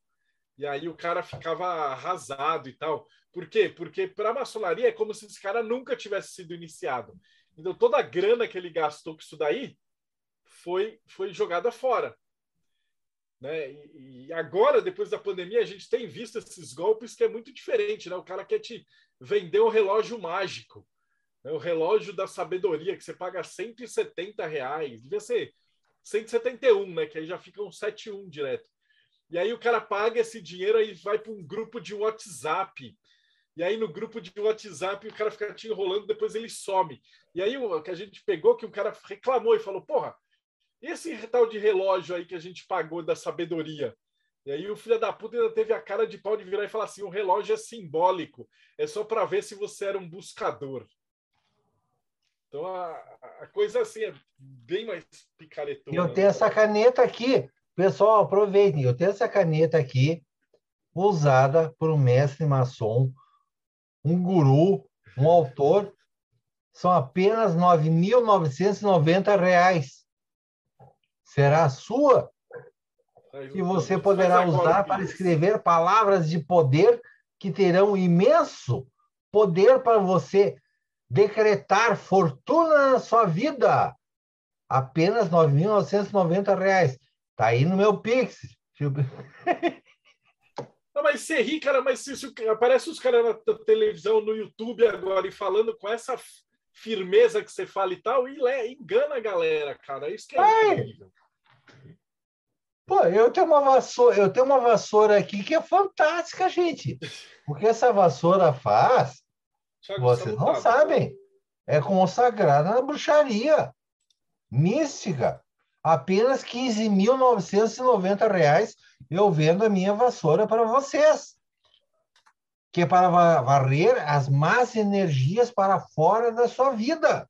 Speaker 2: E aí o cara ficava arrasado e tal. Por quê? Porque para a maçonaria é como se esse cara nunca tivesse sido iniciado. Então toda a grana que ele gastou com isso daí foi, foi jogada fora. Né? E, e, agora, depois da pandemia, a gente tem visto esses golpes que é muito diferente. Né? O cara quer te vender um relógio mágico, né? o relógio da sabedoria, que você paga 170 reais, devia ser 171, né? que aí já fica um 71 direto. E aí o cara paga esse dinheiro e vai para um grupo de WhatsApp. E aí no grupo de WhatsApp o cara fica te enrolando, depois ele some. E aí o que a gente pegou, que o cara reclamou e falou, porra, esse tal de relógio aí que a gente pagou da sabedoria? E aí o filho da puta ainda teve a cara de pau de virar e falar assim: o relógio é simbólico, é só para ver se você era um buscador. Então a, a coisa assim é bem mais picaretona.
Speaker 4: Eu tenho essa caneta aqui, pessoal, aproveitem. Eu tenho essa caneta aqui, usada por um mestre maçom, um guru, um autor. São apenas R$ 9.990 será sua e você poderá usar para escrever palavras de poder que terão imenso poder para você decretar fortuna na sua vida. Apenas R$ 9.990. Está aí no meu Pix.
Speaker 2: Mas ser rico, cara, mas se, se, aparece os caras na televisão, no YouTube agora, e falando com essa firmeza que você fala e tal, e lé, engana a galera, cara. Isso que é incrível.
Speaker 4: Pô, eu tenho uma vassoura, eu tenho uma vassoura aqui que é fantástica, gente. Porque essa vassoura faz, vocês não sabem, é consagrada na bruxaria mística. Apenas R$ 15.990 eu vendo a minha vassoura para vocês. Que é para varrer as más energias para fora da sua vida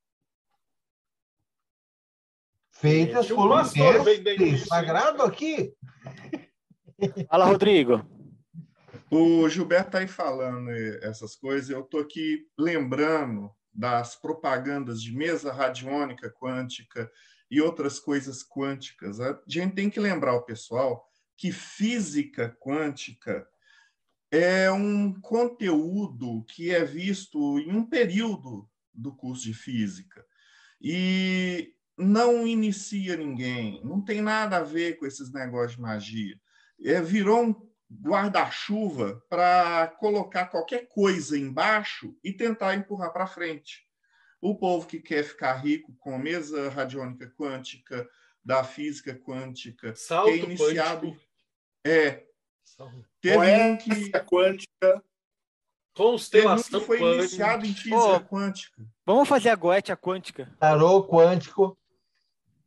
Speaker 4: feitas por um mestre sagrado aqui.
Speaker 6: Fala, Rodrigo.
Speaker 3: O Gilberto está aí falando essas coisas, eu estou aqui lembrando das propagandas de mesa radiônica quântica e outras coisas quânticas. A gente tem que lembrar o pessoal que física quântica é um conteúdo que é visto em um período do curso de física. E não inicia ninguém, não tem nada a ver com esses negócios de magia. É, virou um guarda-chuva para colocar qualquer coisa embaixo e tentar empurrar para frente. O povo que quer ficar rico com a mesa radiônica quântica, da física quântica,
Speaker 2: Salto
Speaker 3: é iniciado.
Speaker 2: quântico.
Speaker 3: É.
Speaker 7: Teve um que... quântica.
Speaker 2: Constelação
Speaker 3: que foi
Speaker 2: quântica.
Speaker 3: iniciado em física
Speaker 6: Oh.
Speaker 3: quântica.
Speaker 6: Vamos fazer a goethe a quântica.
Speaker 4: Tarô quântico.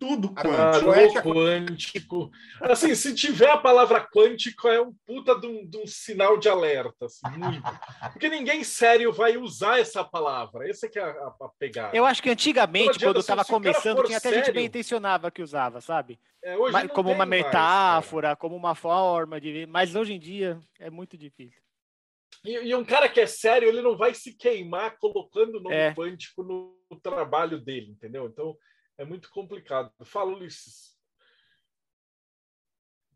Speaker 3: Tudo
Speaker 7: Ah,
Speaker 3: quântico.
Speaker 7: Quântica-
Speaker 2: quântico. Assim, se tiver a palavra quântico, é um puta de um, de um sinal de alerta. Assim, muito. Porque ninguém sério vai usar essa palavra. Essa que é a, a, pegada.
Speaker 6: Eu acho que antigamente, quando
Speaker 2: se-
Speaker 6: estava começando, tinha até gente
Speaker 2: sério-
Speaker 6: bem intencionada que usava, sabe?
Speaker 2: É, hoje
Speaker 6: Mas como uma
Speaker 2: mais,
Speaker 6: metáfora, como uma forma de ver. Mas hoje em dia é muito difícil.
Speaker 2: E, e um cara que é sério, ele não vai se queimar colocando o nome
Speaker 6: É.
Speaker 2: quântico no, no trabalho dele, entendeu? Então é muito complicado. Fala, Ulisses.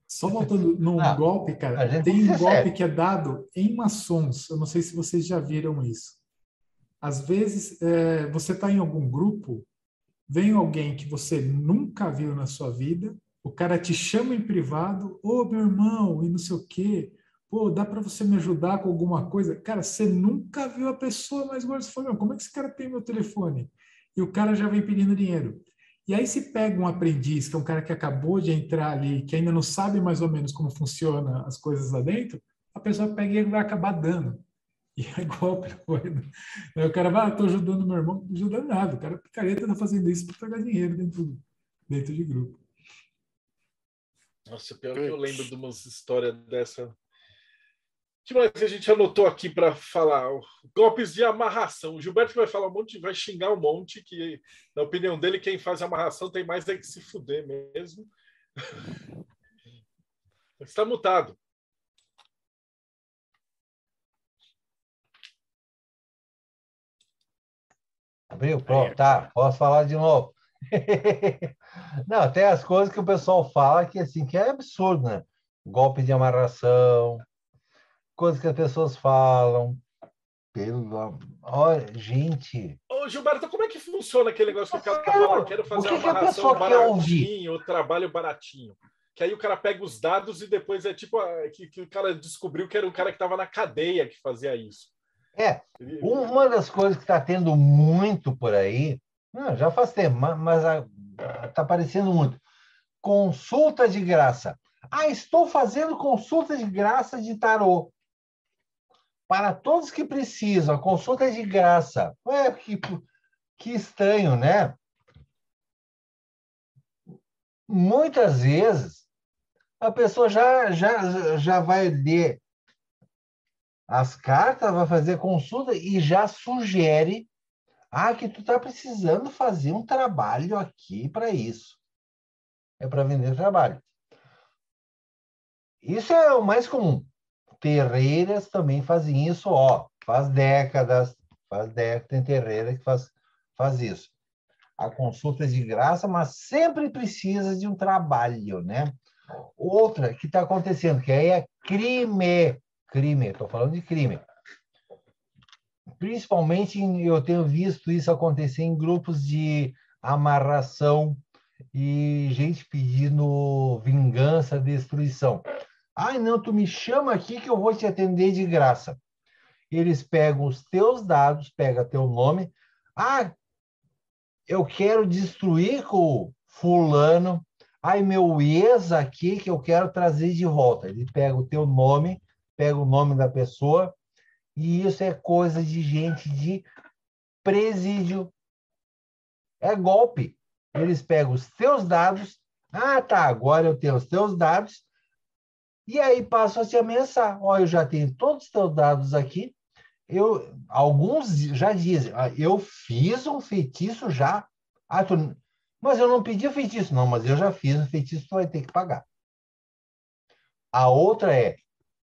Speaker 5: Só voltando num
Speaker 4: Ah,
Speaker 5: golpe, cara, tem um golpe
Speaker 4: sério.
Speaker 5: que é dado em maçons. Eu não sei se vocês já viram isso. Às vezes, é, você está em algum grupo, vem alguém que você nunca viu na sua vida, o cara te chama em privado, ô meu irmão, e não sei o quê. Pô, dá para você me ajudar com alguma coisa? Cara, você nunca viu a pessoa, mas agora você fala, "Meu, como é que esse cara tem meu telefone? E o cara já vem pedindo dinheiro. E aí se pega um aprendiz, que é um cara que acabou de entrar ali, que ainda não sabe mais ou menos como funciona as coisas lá dentro, a pessoa pega e vai acabar dando. E é golpe. Aí o cara vai, ah, tô ajudando meu irmão, não ajuda nada. O cara picareta tá fazendo isso para pegar dinheiro dentro, dentro de grupo.
Speaker 2: Nossa, pior que eu lembro de umas histórias dessa. O que mais que a gente anotou aqui para falar? Golpes de amarração. O Gilberto vai falar um monte, vai xingar um monte, que, na opinião dele, quem faz amarração tem mais é que se fuder mesmo. Está mutado.
Speaker 4: Abriu, pronto, tá. Posso falar de novo. Não, tem as coisas que o pessoal fala que assim que é absurdo, né? Golpe de amarração, coisas que as pessoas falam. Pelo olha, gente,
Speaker 2: Ô, Gilberto, como é que funciona aquele negócio que o cara
Speaker 4: quero-
Speaker 2: fala, quero
Speaker 4: o
Speaker 2: fazer
Speaker 4: que
Speaker 2: uma
Speaker 4: que
Speaker 2: baratinho, trabalho baratinho? Que aí o cara pega os dados e depois é tipo ah, que, que o cara descobriu que era o cara que estava na cadeia que fazia isso.
Speaker 4: É, uma das coisas que está tendo muito por aí, não, já faz tempo, ma- mas está aparecendo muito. Consulta de graça. Ah, estou fazendo consulta de graça de tarô. Para todos que precisam, a consulta é de graça. Ué, que, que estranho, né? Muitas vezes a pessoa já, já, já vai ler as cartas, vai fazer consulta e já sugere ah, que tu está precisando fazer um trabalho aqui para isso. É para vender trabalho. Isso é o mais comum. Terreiras também fazem isso, ó, faz décadas, faz décadas, tem terreira que faz, faz isso. A consulta é de graça, mas sempre precisa de um trabalho, né? Outra que está acontecendo, que aí é crime. Crime, estou falando de crime. Principalmente, eu tenho visto isso acontecer em grupos de amarração e gente pedindo vingança, destruição. Ai, não, tu me chama aqui que eu vou te atender de graça. Eles pegam os teus dados, pega teu nome. Ah, eu quero destruir com fulano. Ai, meu ex aqui que eu quero trazer de volta. Ele pega o teu nome, pega o nome da pessoa, e isso é coisa de gente de presídio. É golpe. Eles pegam os teus dados. Ah, tá, agora eu tenho os teus dados. E aí passam a te ameaçar. Ó, eu já tenho todos os teus dados aqui. Eu, alguns já dizem, ah, eu fiz um feitiço já. Ah, tu, mas eu não pedi o feitiço. Não, mas eu já fiz o feitiço, tu vai ter que pagar. A outra é,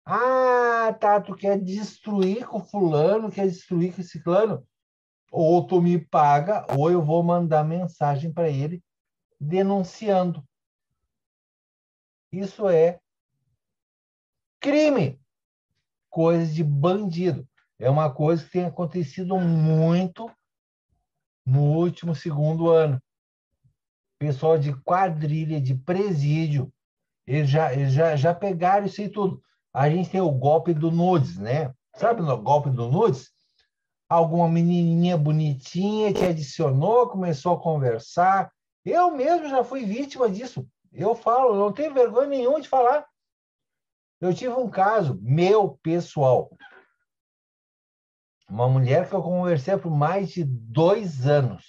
Speaker 4: ah, tá, tu quer destruir com fulano, quer destruir com ciclano? Ou tu me paga, ou eu vou mandar mensagem para ele denunciando. Isso é crime, coisa de bandido. É uma coisa que tem acontecido muito no último segundo ano. Pessoal de quadrilha, de presídio, eles já, eles já, já pegaram isso aí tudo. a gente tem o golpe do nudes, né? Sabe o golpe do nudes? Alguma menininha bonitinha te adicionou, começou a conversar. Eu mesmo já fui vítima disso. Eu falo, não tenho vergonha nenhuma de falar. Eu tive um caso meu pessoal. Uma mulher que eu conversei por mais de dois anos.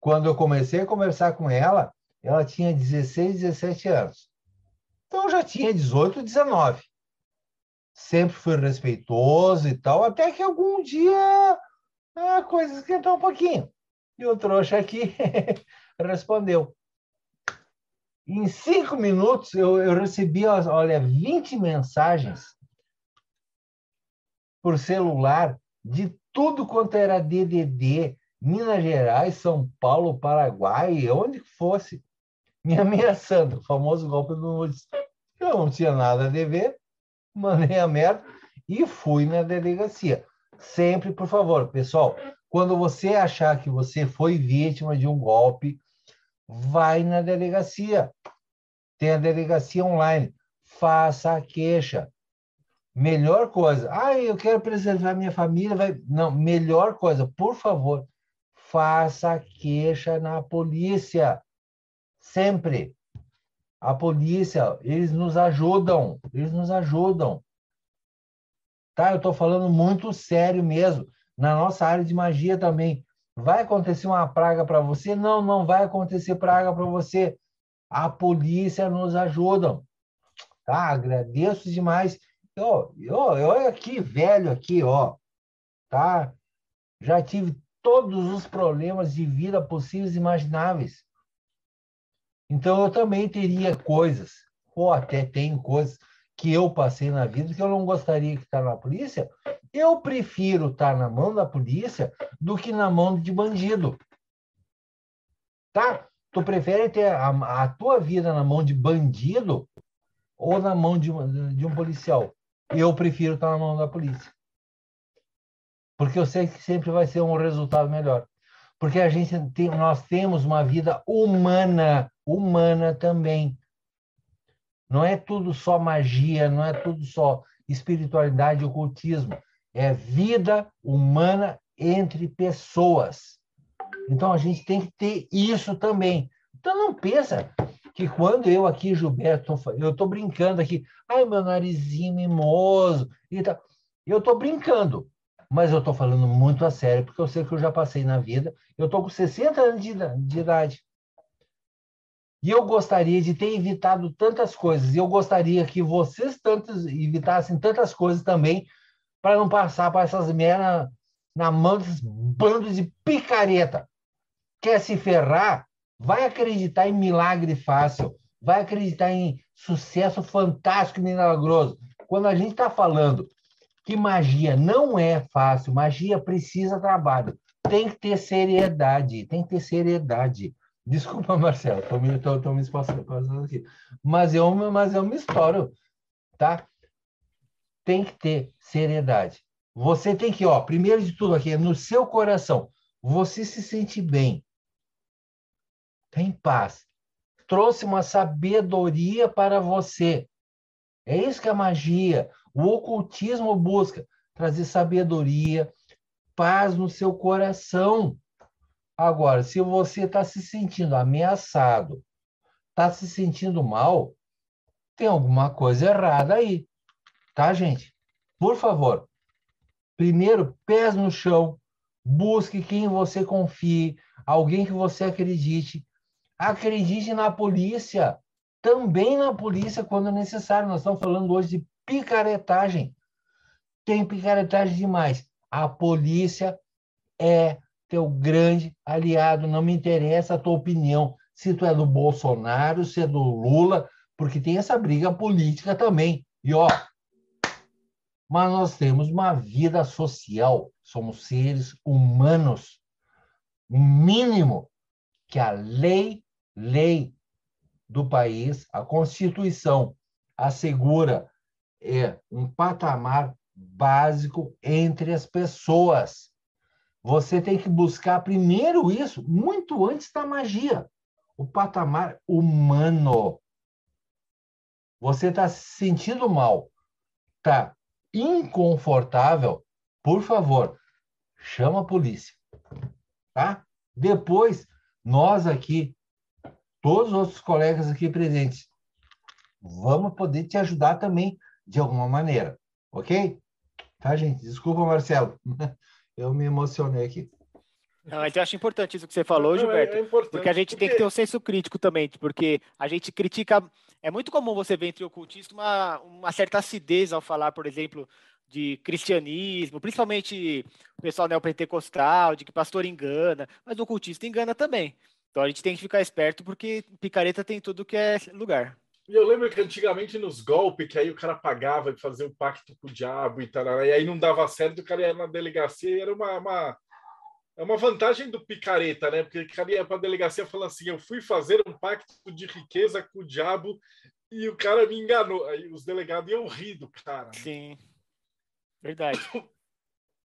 Speaker 4: Quando eu comecei a conversar com ela, ela tinha 16, 17 anos. Então eu já tinha 18, 19. Sempre fui respeitoso e tal, até que algum dia a coisa esquentou um pouquinho. E o trouxa aqui respondeu. Em cinco minutos, eu, eu recebi, olha, 20 mensagens por celular de tudo quanto era DDD, Minas Gerais, São Paulo, Paraguai, onde que fosse, me ameaçando, o famoso golpe do nudes. Eu não tinha nada a dever, mandei a merda e fui na delegacia. Sempre, por favor, pessoal, quando você achar que você foi vítima de um golpe, vai na delegacia. Tem a delegacia online. Faça a queixa. Melhor coisa. Ah, eu quero preservar minha família. Vai... Não, melhor coisa, por favor, faça a queixa na polícia. Sempre. A polícia, eles nos ajudam. Eles nos ajudam. Tá? Eu estou falando muito sério mesmo. Na nossa área de magia também. Vai acontecer uma praga para você? Não, não vai acontecer praga para você. A polícia nos ajuda. Tá? Agradeço demais. Eu, eu, eu aqui, velho, aqui, ó. Tá? Já tive todos os problemas de vida possíveis e imagináveis. Então eu também teria coisas, ou até tenho coisas que eu passei na vida que eu não gostaria que estar na polícia, eu prefiro estar na mão da polícia do que na mão de bandido. Tá? Tu prefere ter a, a tua vida na mão de bandido ou na mão de, de um policial? Eu prefiro estar na mão da polícia. Porque eu sei que sempre vai ser um resultado melhor. Porque a gente tem, nós temos uma vida humana, humana também. Não é tudo só magia, não é tudo só espiritualidade e ocultismo é vida humana entre pessoas. Então a gente tem que ter isso também. Então não pensa que quando eu aqui, Gilberto, eu estou brincando aqui, ai, meu narizinho mimoso e tal. Eu estou brincando, mas eu estou falando muito a sério, porque eu sei que eu já passei na vida. Eu estou com 60 anos de, de idade. E eu gostaria de ter evitado tantas coisas. E eu gostaria que vocês tantos evitassem tantas coisas também, para não passar para essas merdas na mão desses bandos de picareta. Quer se ferrar? Vai acreditar em milagre fácil. Vai acreditar em sucesso fantástico e milagroso. Quando a gente está falando que magia não é fácil, magia precisa trabalho. Tem que ter seriedade, tem que ter seriedade. Desculpa, Marcelo, estou me, tô, me passando aqui. Mas eu, mas eu me estouro, tá? Tem que ter seriedade. Você tem que, ó, primeiro de tudo aqui, no seu coração, você se sente bem, tem paz, trouxe uma sabedoria para você. É isso que a magia, o ocultismo busca, trazer sabedoria, paz no seu coração. Agora, se você está se sentindo ameaçado, está se sentindo mal, tem alguma coisa errada aí. Tá, gente? Por favor. Primeiro, pés no chão. Busque quem você confie, alguém que você acredite. Acredite na polícia. Também na polícia quando necessário. Nós estamos falando hoje de picaretagem. Tem picaretagem demais. A polícia é teu grande aliado. Não me interessa a tua opinião. Se tu é do Bolsonaro, se é do Lula, porque tem essa briga política também. E ó, mas nós temos uma vida social, somos seres humanos. O mínimo que a lei, lei do país, a Constituição assegura é um patamar básico entre as pessoas. Você tem que buscar primeiro isso, muito antes da magia, o patamar humano. você está se sentindo mal, está inconfortável, por favor, chama a polícia, tá? Depois, nós aqui, todos os outros colegas aqui presentes, vamos poder te ajudar também de alguma maneira, ok? Tá, gente? Desculpa, Marcelo. Eu me emocionei aqui.
Speaker 6: Não, então eu acho importante isso que você falou, Não, é, Gilberto. É, é porque a gente porque... tem que ter um senso crítico também, porque a gente critica. É muito comum você ver entre ocultistas uma, uma certa acidez ao falar, por exemplo, de cristianismo, principalmente o pessoal neopentecostal, de que pastor engana, mas o ocultista engana também. Então a gente tem que ficar esperto porque picareta tem tudo que é lugar.
Speaker 2: E eu lembro que antigamente nos golpes, que aí o cara pagava de fazer um pacto com o diabo e tal, e aí não dava certo, o cara ia na delegacia e era uma, uma é uma vantagem do picareta, né? Porque o cara ia para a delegacia falando assim: eu fui fazer um pacto de riqueza com o diabo e o cara me enganou. Aí os delegados iam rir do cara. Né?
Speaker 6: Sim. Verdade.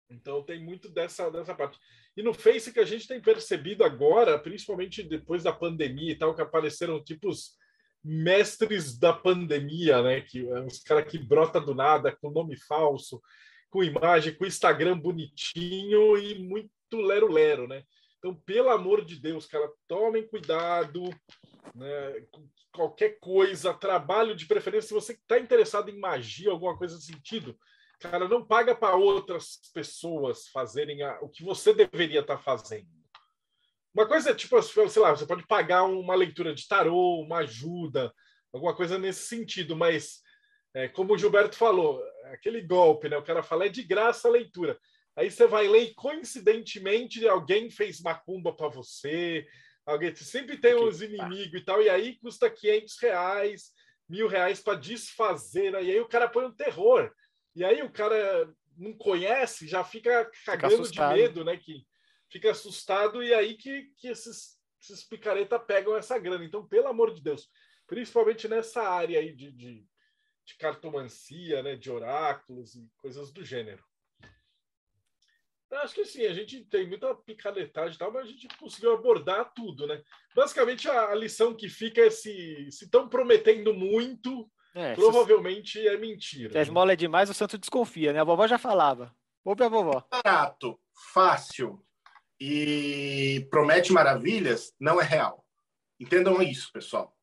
Speaker 2: Então tem muito dessa, dessa parte. E no Face que a gente tem percebido agora, principalmente depois da pandemia e tal, que apareceram tipos mestres da pandemia, né? Que é os caras que brota do nada com nome falso, com imagem, com Instagram bonitinho e muito lero-lero, né? Então, pelo amor de Deus, cara, tomem cuidado, né? Qualquer coisa, trabalho de preferência, se você está interessado em magia, alguma coisa nesse sentido, cara, não paga para outras pessoas fazerem a, o que você deveria estar tá fazendo. Uma coisa é tipo, sei lá, você pode pagar uma leitura de tarô, uma ajuda, alguma coisa nesse sentido, mas é, como o Gilberto falou, aquele golpe, né? O cara fala é de graça a leitura. Aí você vai ler e coincidentemente alguém fez macumba para você, alguém sempre tem uns inimigos e tal, e aí custa 500 reais, mil reais para desfazer, né? e aí o cara põe um terror. E aí o cara não conhece, já fica cagando fica de medo, né? Que fica assustado, e aí que, que esses, esses picareta pegam essa grana. Então, pelo amor de Deus, principalmente nessa área aí de, de, de cartomancia, né? De oráculos e coisas do gênero. Eu acho que sim, a gente tem muita picaretagem e tal, mas a gente conseguiu abordar tudo, né? Basicamente, a, a lição que fica é se estão prometendo muito, é, provavelmente se... é mentira.
Speaker 6: Se a esmola é demais, o santo desconfia, né? A vovó já falava. Ouve a vovó.
Speaker 7: Barato, fácil e promete maravilhas, não é real. Entendam isso, pessoal.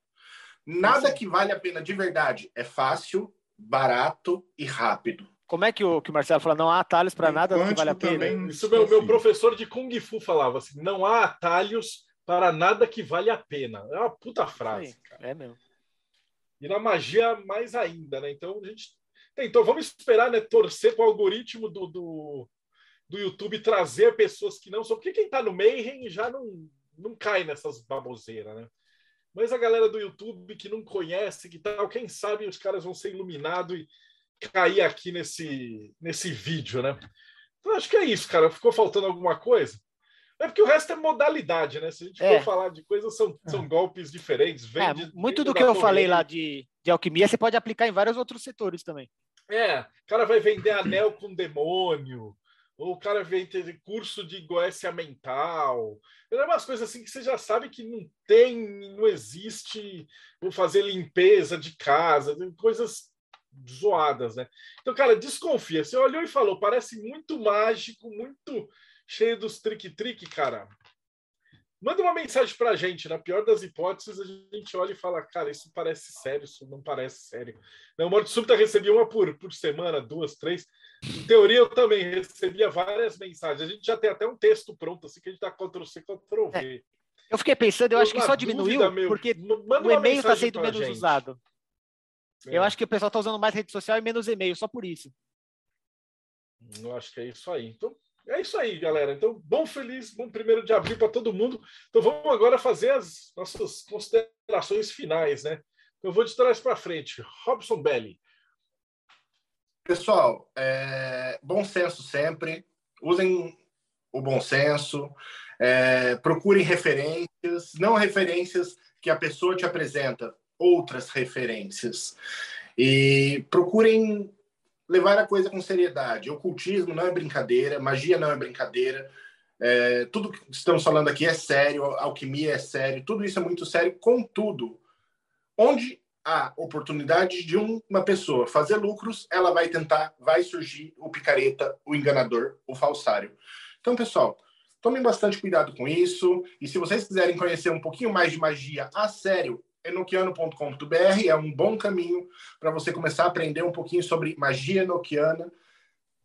Speaker 7: Nada que vale a pena de verdade é fácil, barato e rápido.
Speaker 6: Como é que o, que o Marcelo fala? Não há atalhos para nada que vale a pena.
Speaker 2: Isso meu, meu professor de Kung Fu falava assim: não há atalhos para nada que vale a pena. É uma puta frase.
Speaker 6: Cara. É mesmo.
Speaker 2: E na magia, mais ainda, né? Então a gente. Então vamos esperar, né? Torcer para o algoritmo do, do, do YouTube trazer pessoas que não são. Porque quem está no Mayhem já não, não cai nessas baboseiras, né? Mas a galera do YouTube que não conhece, que tal, quem sabe os caras vão ser iluminados e cair aqui nesse, nesse vídeo, né? Então, acho que é isso, cara. Ficou faltando alguma coisa? É porque o resto é modalidade, né? Se a gente é. for falar de coisas, são, são é. golpes diferentes.
Speaker 6: É, muito do que eu falei lá de, de alquimia, você pode aplicar em vários outros setores também.
Speaker 2: É, o cara vai vender anel com demônio, ou o cara vem ter curso de goécia mental. É umas coisas assim que você já sabe que não tem, não existe. Vou fazer limpeza de casa, coisas zoadas, né? Então, cara, desconfia. Você olhou e falou, parece muito mágico, muito cheio dos trick-trick, cara. Manda uma mensagem pra gente. Na pior das hipóteses, a gente olha e fala, cara, isso parece sério, isso não parece sério. Não, o Morte Súbita recebia uma por, por semana, duas, três. Em teoria, eu também recebia várias mensagens. A gente já tem até um texto pronto, assim, que a gente tá Ctrl-C, Ctrl-V. É.
Speaker 6: Eu fiquei pensando, eu, eu acho que só diminuiu, dúvida, meu, porque o e-mail está sendo menos gente. usado. É. Eu acho que o pessoal está usando mais rede social e menos e-mail, só por isso.
Speaker 2: Eu acho que é isso aí. Então, é isso aí, galera. Então, bom feliz, bom primeiro de abril para todo mundo. Então, vamos agora fazer as nossas considerações finais, né? Eu vou de trás para frente. Robson Belli.
Speaker 7: Pessoal, é... bom senso sempre. Usem o bom senso. É... procurem referências, não referências que a pessoa te apresenta, outras referências. E procurem levar a coisa com seriedade. Ocultismo não é brincadeira, magia não é brincadeira. É, tudo que estamos falando aqui é sério, alquimia é sério, tudo isso é muito sério. Contudo, onde a oportunidade de uma pessoa fazer lucros, ela vai tentar, vai surgir o picareta, o enganador, o falsário. Então, pessoal, tomem bastante cuidado com isso. E se vocês quiserem conhecer um pouquinho mais de magia a sério, enoquiano.com.br é um bom caminho para você começar a aprender um pouquinho sobre magia enoquiana,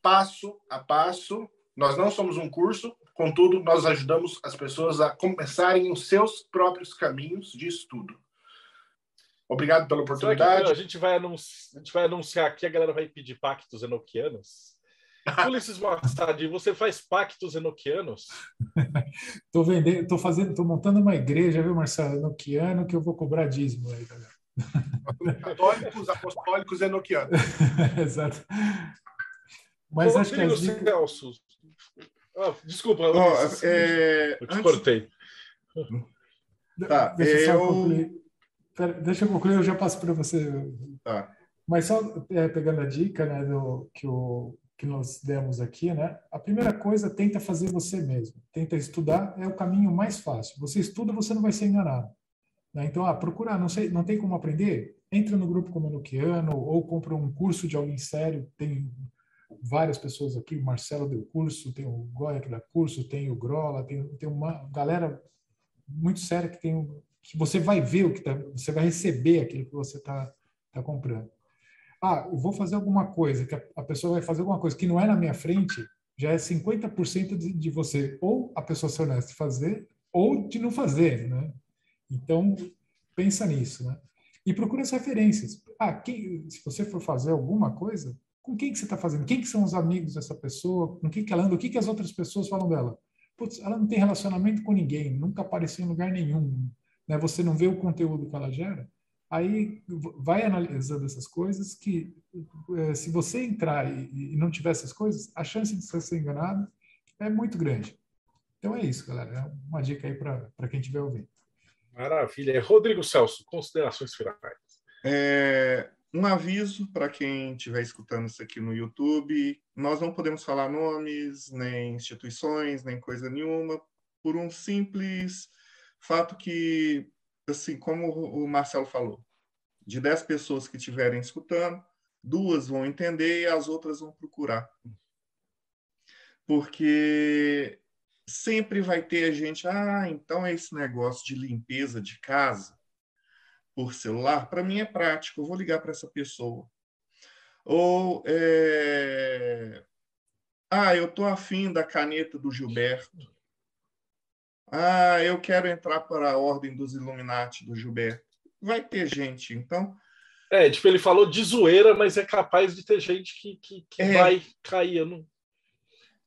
Speaker 7: passo a passo. Nós não somos um curso, contudo, nós ajudamos as pessoas a começarem os seus próprios caminhos de estudo. Obrigado pela oportunidade.
Speaker 2: a, gente vai anunciar, a gente vai anunciar aqui, a galera vai pedir pactos enoquianos. Ulisses Massad, você faz pactos enoquianos?
Speaker 5: Estou vendendo, estou fazendo, estou montando uma igreja, viu, Marcelo, enoquiano, que eu vou cobrar dízimo aí, galera.
Speaker 7: Católicos, apostólicos enoquianos.
Speaker 5: Exato. Mas acho que as dicas...
Speaker 2: Celso. Ah, desculpa,
Speaker 3: oh, é...
Speaker 2: eu te Antes... cortei.
Speaker 5: Tá, deixa eu... Concluir. deixa eu concluir, eu já passo para você.
Speaker 3: Tá.
Speaker 5: Mas só é, pegando a dica né, do, que, o, que nós demos aqui, né? A primeira coisa, tenta fazer você mesmo. Tenta estudar, é o caminho mais fácil. Você estuda, você não vai ser enganado. Né? Então, ah, procurar, não, sei, não tem como aprender? Entra no grupo Comunuquiano ou compra um curso de alguém sério. Tem várias pessoas aqui, o Marcelo deu curso, tem o que dá curso, tem o Grola, tem, tem uma galera muito séria que tem que você vai ver o que tá, você vai receber aquilo que você está tá comprando. Ah, eu vou fazer alguma coisa, que a, pessoa vai fazer alguma coisa que não é na minha frente, já é 50% de, de você ou a pessoa ser honesta fazer ou de não fazer, né? Então, pensa nisso, né? E procura as referências. Ah, quem, se você for fazer alguma coisa, com quem que você está fazendo? Quem que são os amigos dessa pessoa? Com quem que ela anda? O que que as outras pessoas falam dela? Putz, ela não tem relacionamento com ninguém, nunca apareceu em lugar nenhum. Né? Você não vê o conteúdo que ela gera. Aí vai analisando essas coisas que, eh, se você entrar e, não tiver essas coisas, a chance de você ser enganado é muito grande. Então é isso, galera. É uma dica aí para quem estiver ouvindo.
Speaker 2: Maravilha. Rodrigo Celso, considerações finais.
Speaker 3: É, um aviso para quem estiver escutando isso aqui no YouTube: nós não podemos falar nomes, nem instituições, nem coisa nenhuma, por um simples fato que, assim, como o Marcelo falou, de 10 pessoas que estiverem escutando, duas vão entender e as outras vão procurar. Porque sempre vai ter gente, ah, então é esse negócio de limpeza de casa por celular, para mim é prático, eu vou ligar para essa pessoa. Ou, é... ah, eu estou afim da caneta do Gilberto. Ah, eu quero entrar para a Ordem dos Illuminati do Gilberto. Vai ter gente, então.
Speaker 2: É, tipo, ele falou de zoeira, mas é capaz de ter gente que, que, que é... vai cair. não...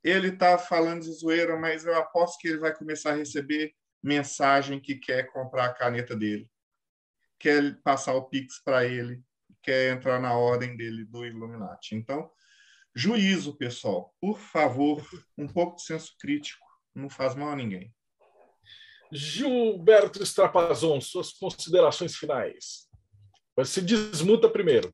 Speaker 3: Ele está falando de zoeira, mas eu aposto que ele vai começar a receber mensagem que quer comprar a caneta dele quer passar o Pix para ele, quer entrar na ordem dele do Illuminati. Então, juízo, pessoal. Por favor, um pouco de senso crítico. Não faz mal a ninguém.
Speaker 2: Gilberto Strapazon, suas considerações finais. Mas se desmuta primeiro.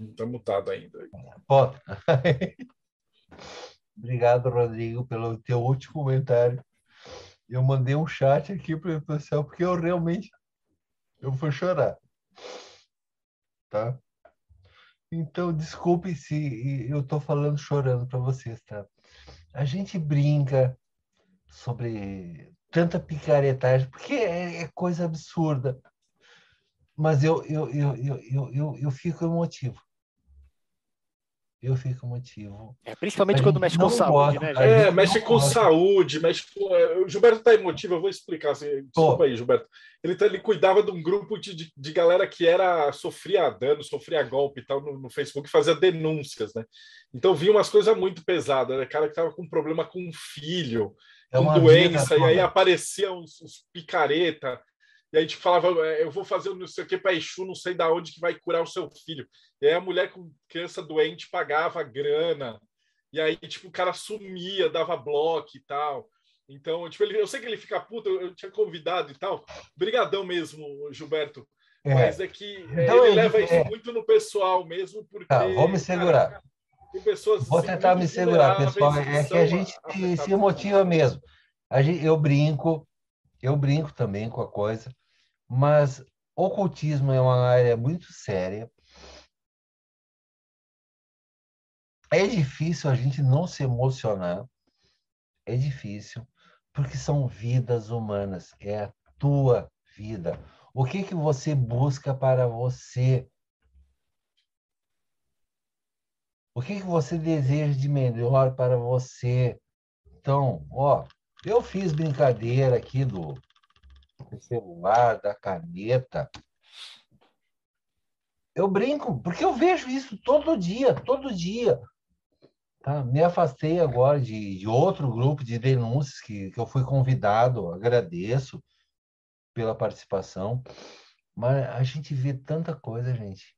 Speaker 2: Está mutado ainda.
Speaker 4: Obrigado, Rodrigo, pelo teu último comentário. Eu mandei um chat aqui para o pessoal, porque eu realmente eu vou chorar. Tá? Então, desculpe se eu estou falando chorando para vocês, tá? A gente brinca sobre tanta picaretagem, porque é, é coisa absurda. Mas eu, eu, eu, eu, eu, eu, eu fico emotivo eu fico motivo.
Speaker 6: É, principalmente quando mexe com saúde, né?
Speaker 2: É, mexe com saúde, mexe com. É, o Gilberto está emotivo, eu vou explicar. Assim, desculpa aí, Gilberto. Ele, tá, ele cuidava de um grupo de, de, de, galera que era sofria dano, sofria golpe e tal no, no Facebook, fazia denúncias, né? Então vinha umas coisas muito pesadas, né? Cara que tava com problema com um filho, é com doença, vida, e aí apareciam uns, uns picareta e aí, tipo, falava, é, eu vou fazer não sei o que para Exu, não sei da onde que vai curar o seu filho. E aí a mulher com criança doente pagava grana. E aí, tipo, o cara sumia, dava bloco e tal. Então, tipo, ele, eu sei que ele fica puto, eu, eu tinha convidado e tal. Brigadão mesmo, Gilberto. É. Mas é que é, então, ele leva isso é. muito no pessoal mesmo, porque...
Speaker 4: Tá, vamos segurar.
Speaker 2: Cara,
Speaker 4: Vou tentar me segurar, pessoal. É que a gente se motiva mesmo. A gente, eu brinco, eu brinco também com a coisa, mas ocultismo é uma área muito séria. É difícil a gente não se emocionar. É difícil, porque são vidas humanas. É a tua vida. O que que você busca para você? O que que você deseja de melhor para você? Então, ó, eu fiz brincadeira aqui do, do celular, da caneta. Eu brinco, porque eu vejo isso todo dia, todo dia. Tá? Me afastei agora de, de outro grupo de denúncias que, que eu fui convidado, agradeço pela participação, mas a gente vê tanta coisa, gente.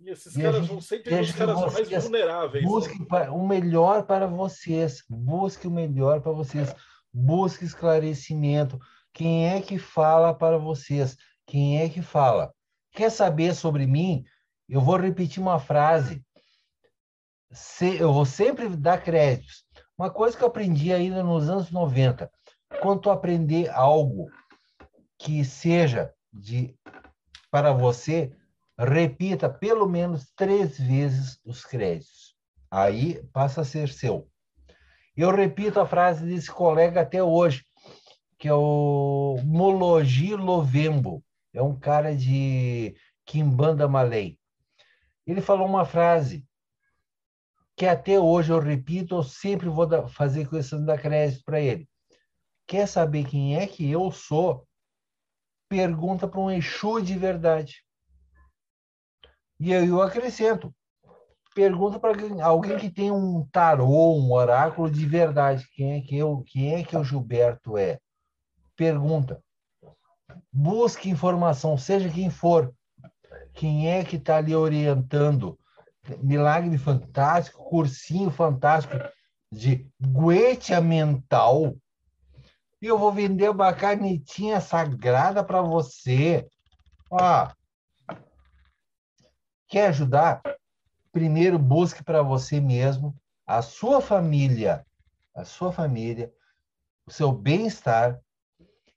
Speaker 2: E esses e caras vão sempre os caras mais vulneráveis.
Speaker 4: Né? Busque né? o melhor para vocês, busque o melhor para vocês, busque esclarecimento. Quem é que fala para vocês? Quem é que fala? Quer saber sobre mim? Eu vou repetir uma frase se, eu vou sempre dar créditos. Uma coisa que eu aprendi ainda nos anos 90, quando tu aprender algo que seja de para você, repita pelo menos três vezes os créditos. Aí passa a ser seu. Eu repito a frase desse colega até hoje, que é o Mologi Lovembo. É um cara de Kimbanda Malay. Ele falou uma frase que até hoje eu repito, eu sempre vou fazer questão da crédito para ele. Quer saber quem é que eu sou? Pergunta para um Exu de verdade. E eu, eu acrescento. Pergunta para alguém que tem um tarô, um oráculo de verdade. Quem é que eu, quem é que o Gilberto é? Pergunta. Busque informação, seja quem for. Quem é que está ali orientando? milagre fantástico, cursinho fantástico de guetia mental. E eu vou vender uma canetinha sagrada para você. Ó, quer ajudar? Primeiro busque para você mesmo, a sua família, a sua família, o seu bem-estar.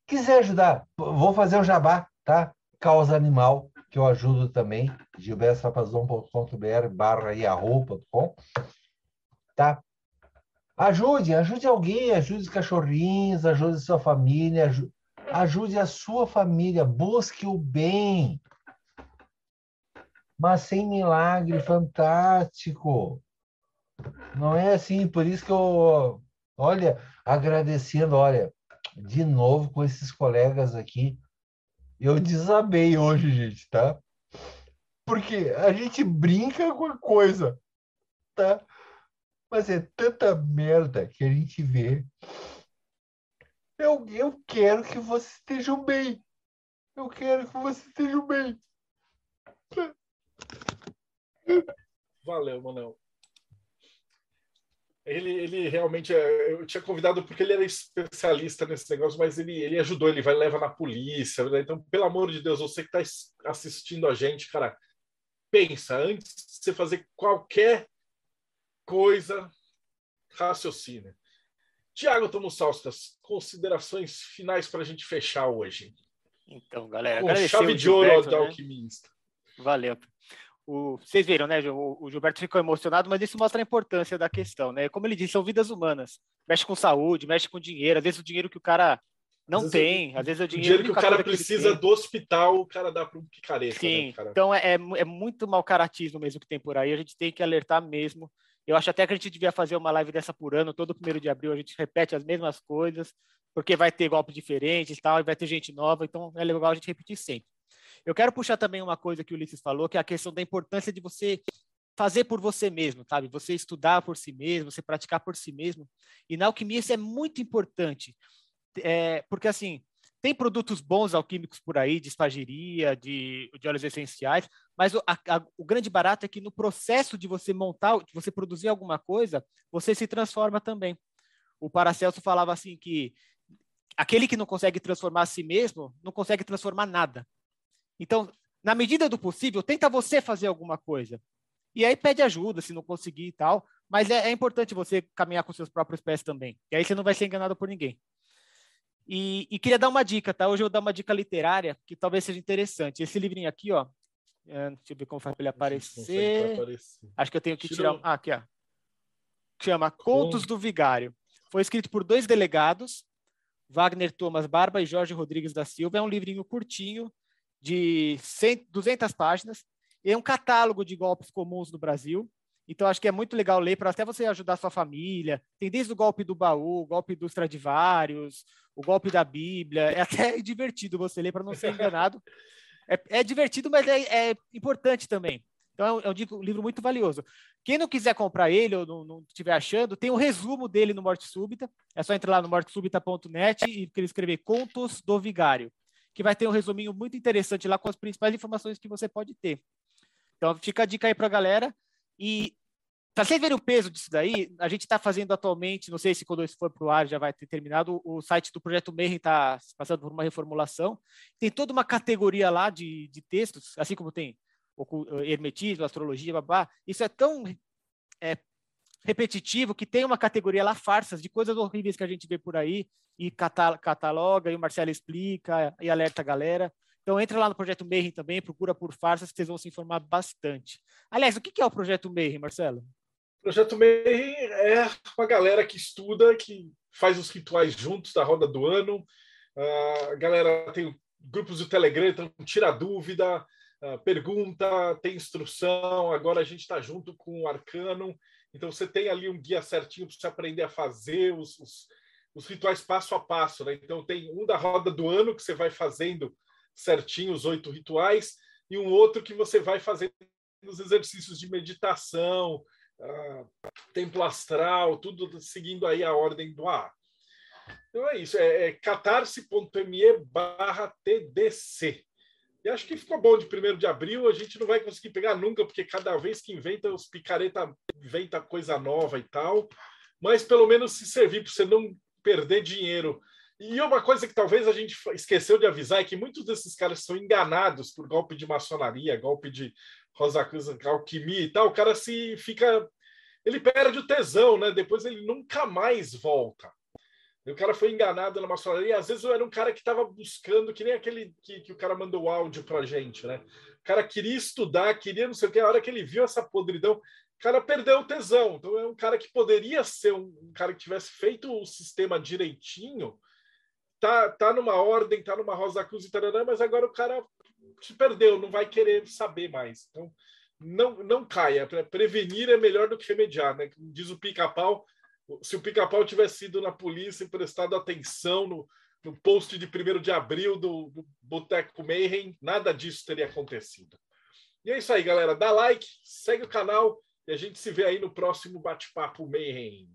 Speaker 4: Quiser ajudar, vou fazer um jabá, tá? Causa Animal, que eu ajudo também, gilbertopazon.com.br barra yahoo.com, tá? Ajude, ajude alguém, ajude os cachorrinhos, ajude sua família, ajude a sua família, busque o bem, mas sem milagre fantástico. Não é assim, por isso que eu, olha, agradecendo, olha, de novo com esses colegas aqui, eu desabei hoje, gente, tá? Porque a gente brinca com a coisa, tá? Mas é tanta merda que a gente vê. Eu, eu quero que vocês estejam bem. Eu quero que vocês estejam bem.
Speaker 2: Valeu, Manel. Ele, ele realmente, é, eu tinha convidado porque ele era especialista nesse negócio, mas ele, ele ajudou, ele vai leva na polícia. Né? Então, pelo amor de Deus, você que está assistindo a gente, cara, pensa antes de você fazer qualquer coisa, raciocina. Tiago Tomussauskas, considerações finais para a gente fechar hoje.
Speaker 6: Então, galera,
Speaker 2: Com chave de ouro do né? alquimista.
Speaker 6: Valeu o, vocês viram, né? O, o, Gilberto ficou emocionado, mas isso mostra a importância da questão, né? Como ele disse, são vidas humanas. Mexe com saúde, mexe com dinheiro. Às vezes o dinheiro que o cara não às tem, às vezes o dinheiro, o
Speaker 2: dinheiro que o cara precisa do hospital, o cara dá para um picareta.
Speaker 6: Né, Sim, né, então é, é muito mau caratismo mesmo que tem por aí. A gente tem que alertar mesmo. Eu acho até que a gente devia fazer uma live dessa por ano, todo primeiro de abril a gente repete as mesmas coisas, porque vai ter golpes diferentes tal, e vai ter gente nova, então é legal a gente repetir sempre. Eu quero puxar também uma coisa que o Ulisses falou, que é a questão da importância de você fazer por você mesmo, sabe? Você estudar por si mesmo, você praticar por si mesmo. E na alquimia isso é muito importante, é, porque assim tem produtos bons alquímicos por aí, de espagiria, de, de óleos essenciais, mas o, a, a, o grande barato é que no processo de você montar, de você produzir alguma coisa, você se transforma também. O Paracelso falava assim que aquele que não consegue transformar a si mesmo, não consegue transformar nada. Então, na medida do possível, tenta você fazer alguma coisa. E aí pede ajuda se não conseguir e tal. Mas é, é importante você caminhar com seus próprios pés também. E aí você não vai ser enganado por ninguém. E, e, queria dar uma dica, tá? Hoje eu vou dar uma dica literária que talvez seja interessante. Esse livrinho aqui, ó. É, deixa eu ver como faz para ele aparecer. aparecer. Acho que eu tenho que tirar. Ah, aqui, ó. Chama Contos do Vigário. Foi escrito por dois delegados, Wagner Thomas Barba e Jorge Rodrigues da Silva. É um livrinho curtinho, de 100, 200 páginas. É um catálogo de golpes comuns no Brasil. Então, acho que é muito legal ler para até você ajudar sua família. Tem desde o golpe do baú, o golpe dos Stradivarius, o golpe da Bíblia. É até divertido você ler para não ser enganado. É, é divertido, mas é, é, importante também. Então, é um, é um, livro muito valioso. Quem não quiser comprar ele ou não, não estiver achando, tem o um resumo dele no Morte Súbita. É só entrar lá no mortesúbita.net e escrever Contos do Vigário, que vai ter um resuminho muito interessante lá com as principais informações que você pode ter. Então, fica a dica aí para a galera. E para vocês verem o peso disso daí, a gente está fazendo atualmente, não sei se quando isso for para o ar já vai ter terminado, o site do Projeto Mayhem está passando por uma reformulação. Tem toda uma categoria lá de, de textos, assim como tem o hermetismo, astrologia, babá. Isso é tão é, repetitivo que tem uma categoria lá, farsas, de coisas horríveis que a gente vê por aí, e cataloga, e o Marcelo explica, e alerta a galera. Então entra lá no Projeto Mayhem também, procura por farsas, que vocês vão se informar bastante. Aliás, o que é o Projeto Mayhem, Marcelo?
Speaker 2: O Projeto Mayhem é uma galera que estuda, que faz os rituais juntos da roda do ano. A galera tem grupos do Telegram, então tira dúvida, pergunta, tem instrução. Agora a gente está junto com o Arcano, então você tem ali um guia certinho para você aprender a fazer os, os, os rituais passo a passo. Né? Então tem um da roda do ano que você vai fazendo certinho os oito rituais, e um outro que você vai fazendo os exercícios de meditação, uh, templo astral, tudo seguindo aí a ordem do A. Então é isso, é, é catarse.me barra TDC. E acho que ficou bom de 1 de abril, a gente não vai conseguir pegar nunca, porque cada vez que inventa, os picareta inventa coisa nova e tal, mas pelo menos se servir para você não perder dinheiro e uma coisa que talvez a gente esqueceu de avisar é que muitos desses caras são enganados por golpe de maçonaria, golpe de Rosa Cruz, alquimia e tal. O cara se fica. Ele perde o tesão, né? Depois ele nunca mais volta. E o cara foi enganado na maçonaria. Às vezes eu era um cara que estava buscando, que nem aquele que, que o cara mandou o áudio para gente, né? O cara queria estudar, queria não sei o que. A hora que ele viu essa podridão, o cara perdeu o tesão. Então é um cara que poderia ser um, um cara que tivesse feito o sistema direitinho tá, tá numa ordem, tá numa Rosa Cruz e tarará, mas agora o cara se perdeu, não vai querer saber mais. Então, não, não caia. Prevenir é melhor do que remediar, né? Diz o pica-pau. Se o pica-pau tivesse sido na polícia e prestado atenção no, no post de 1 de abril do, do Boteco Mayhem, nada disso teria acontecido. E é isso aí, galera. Dá like, segue o canal e a gente se vê aí no próximo Bate-Papo Mayhem.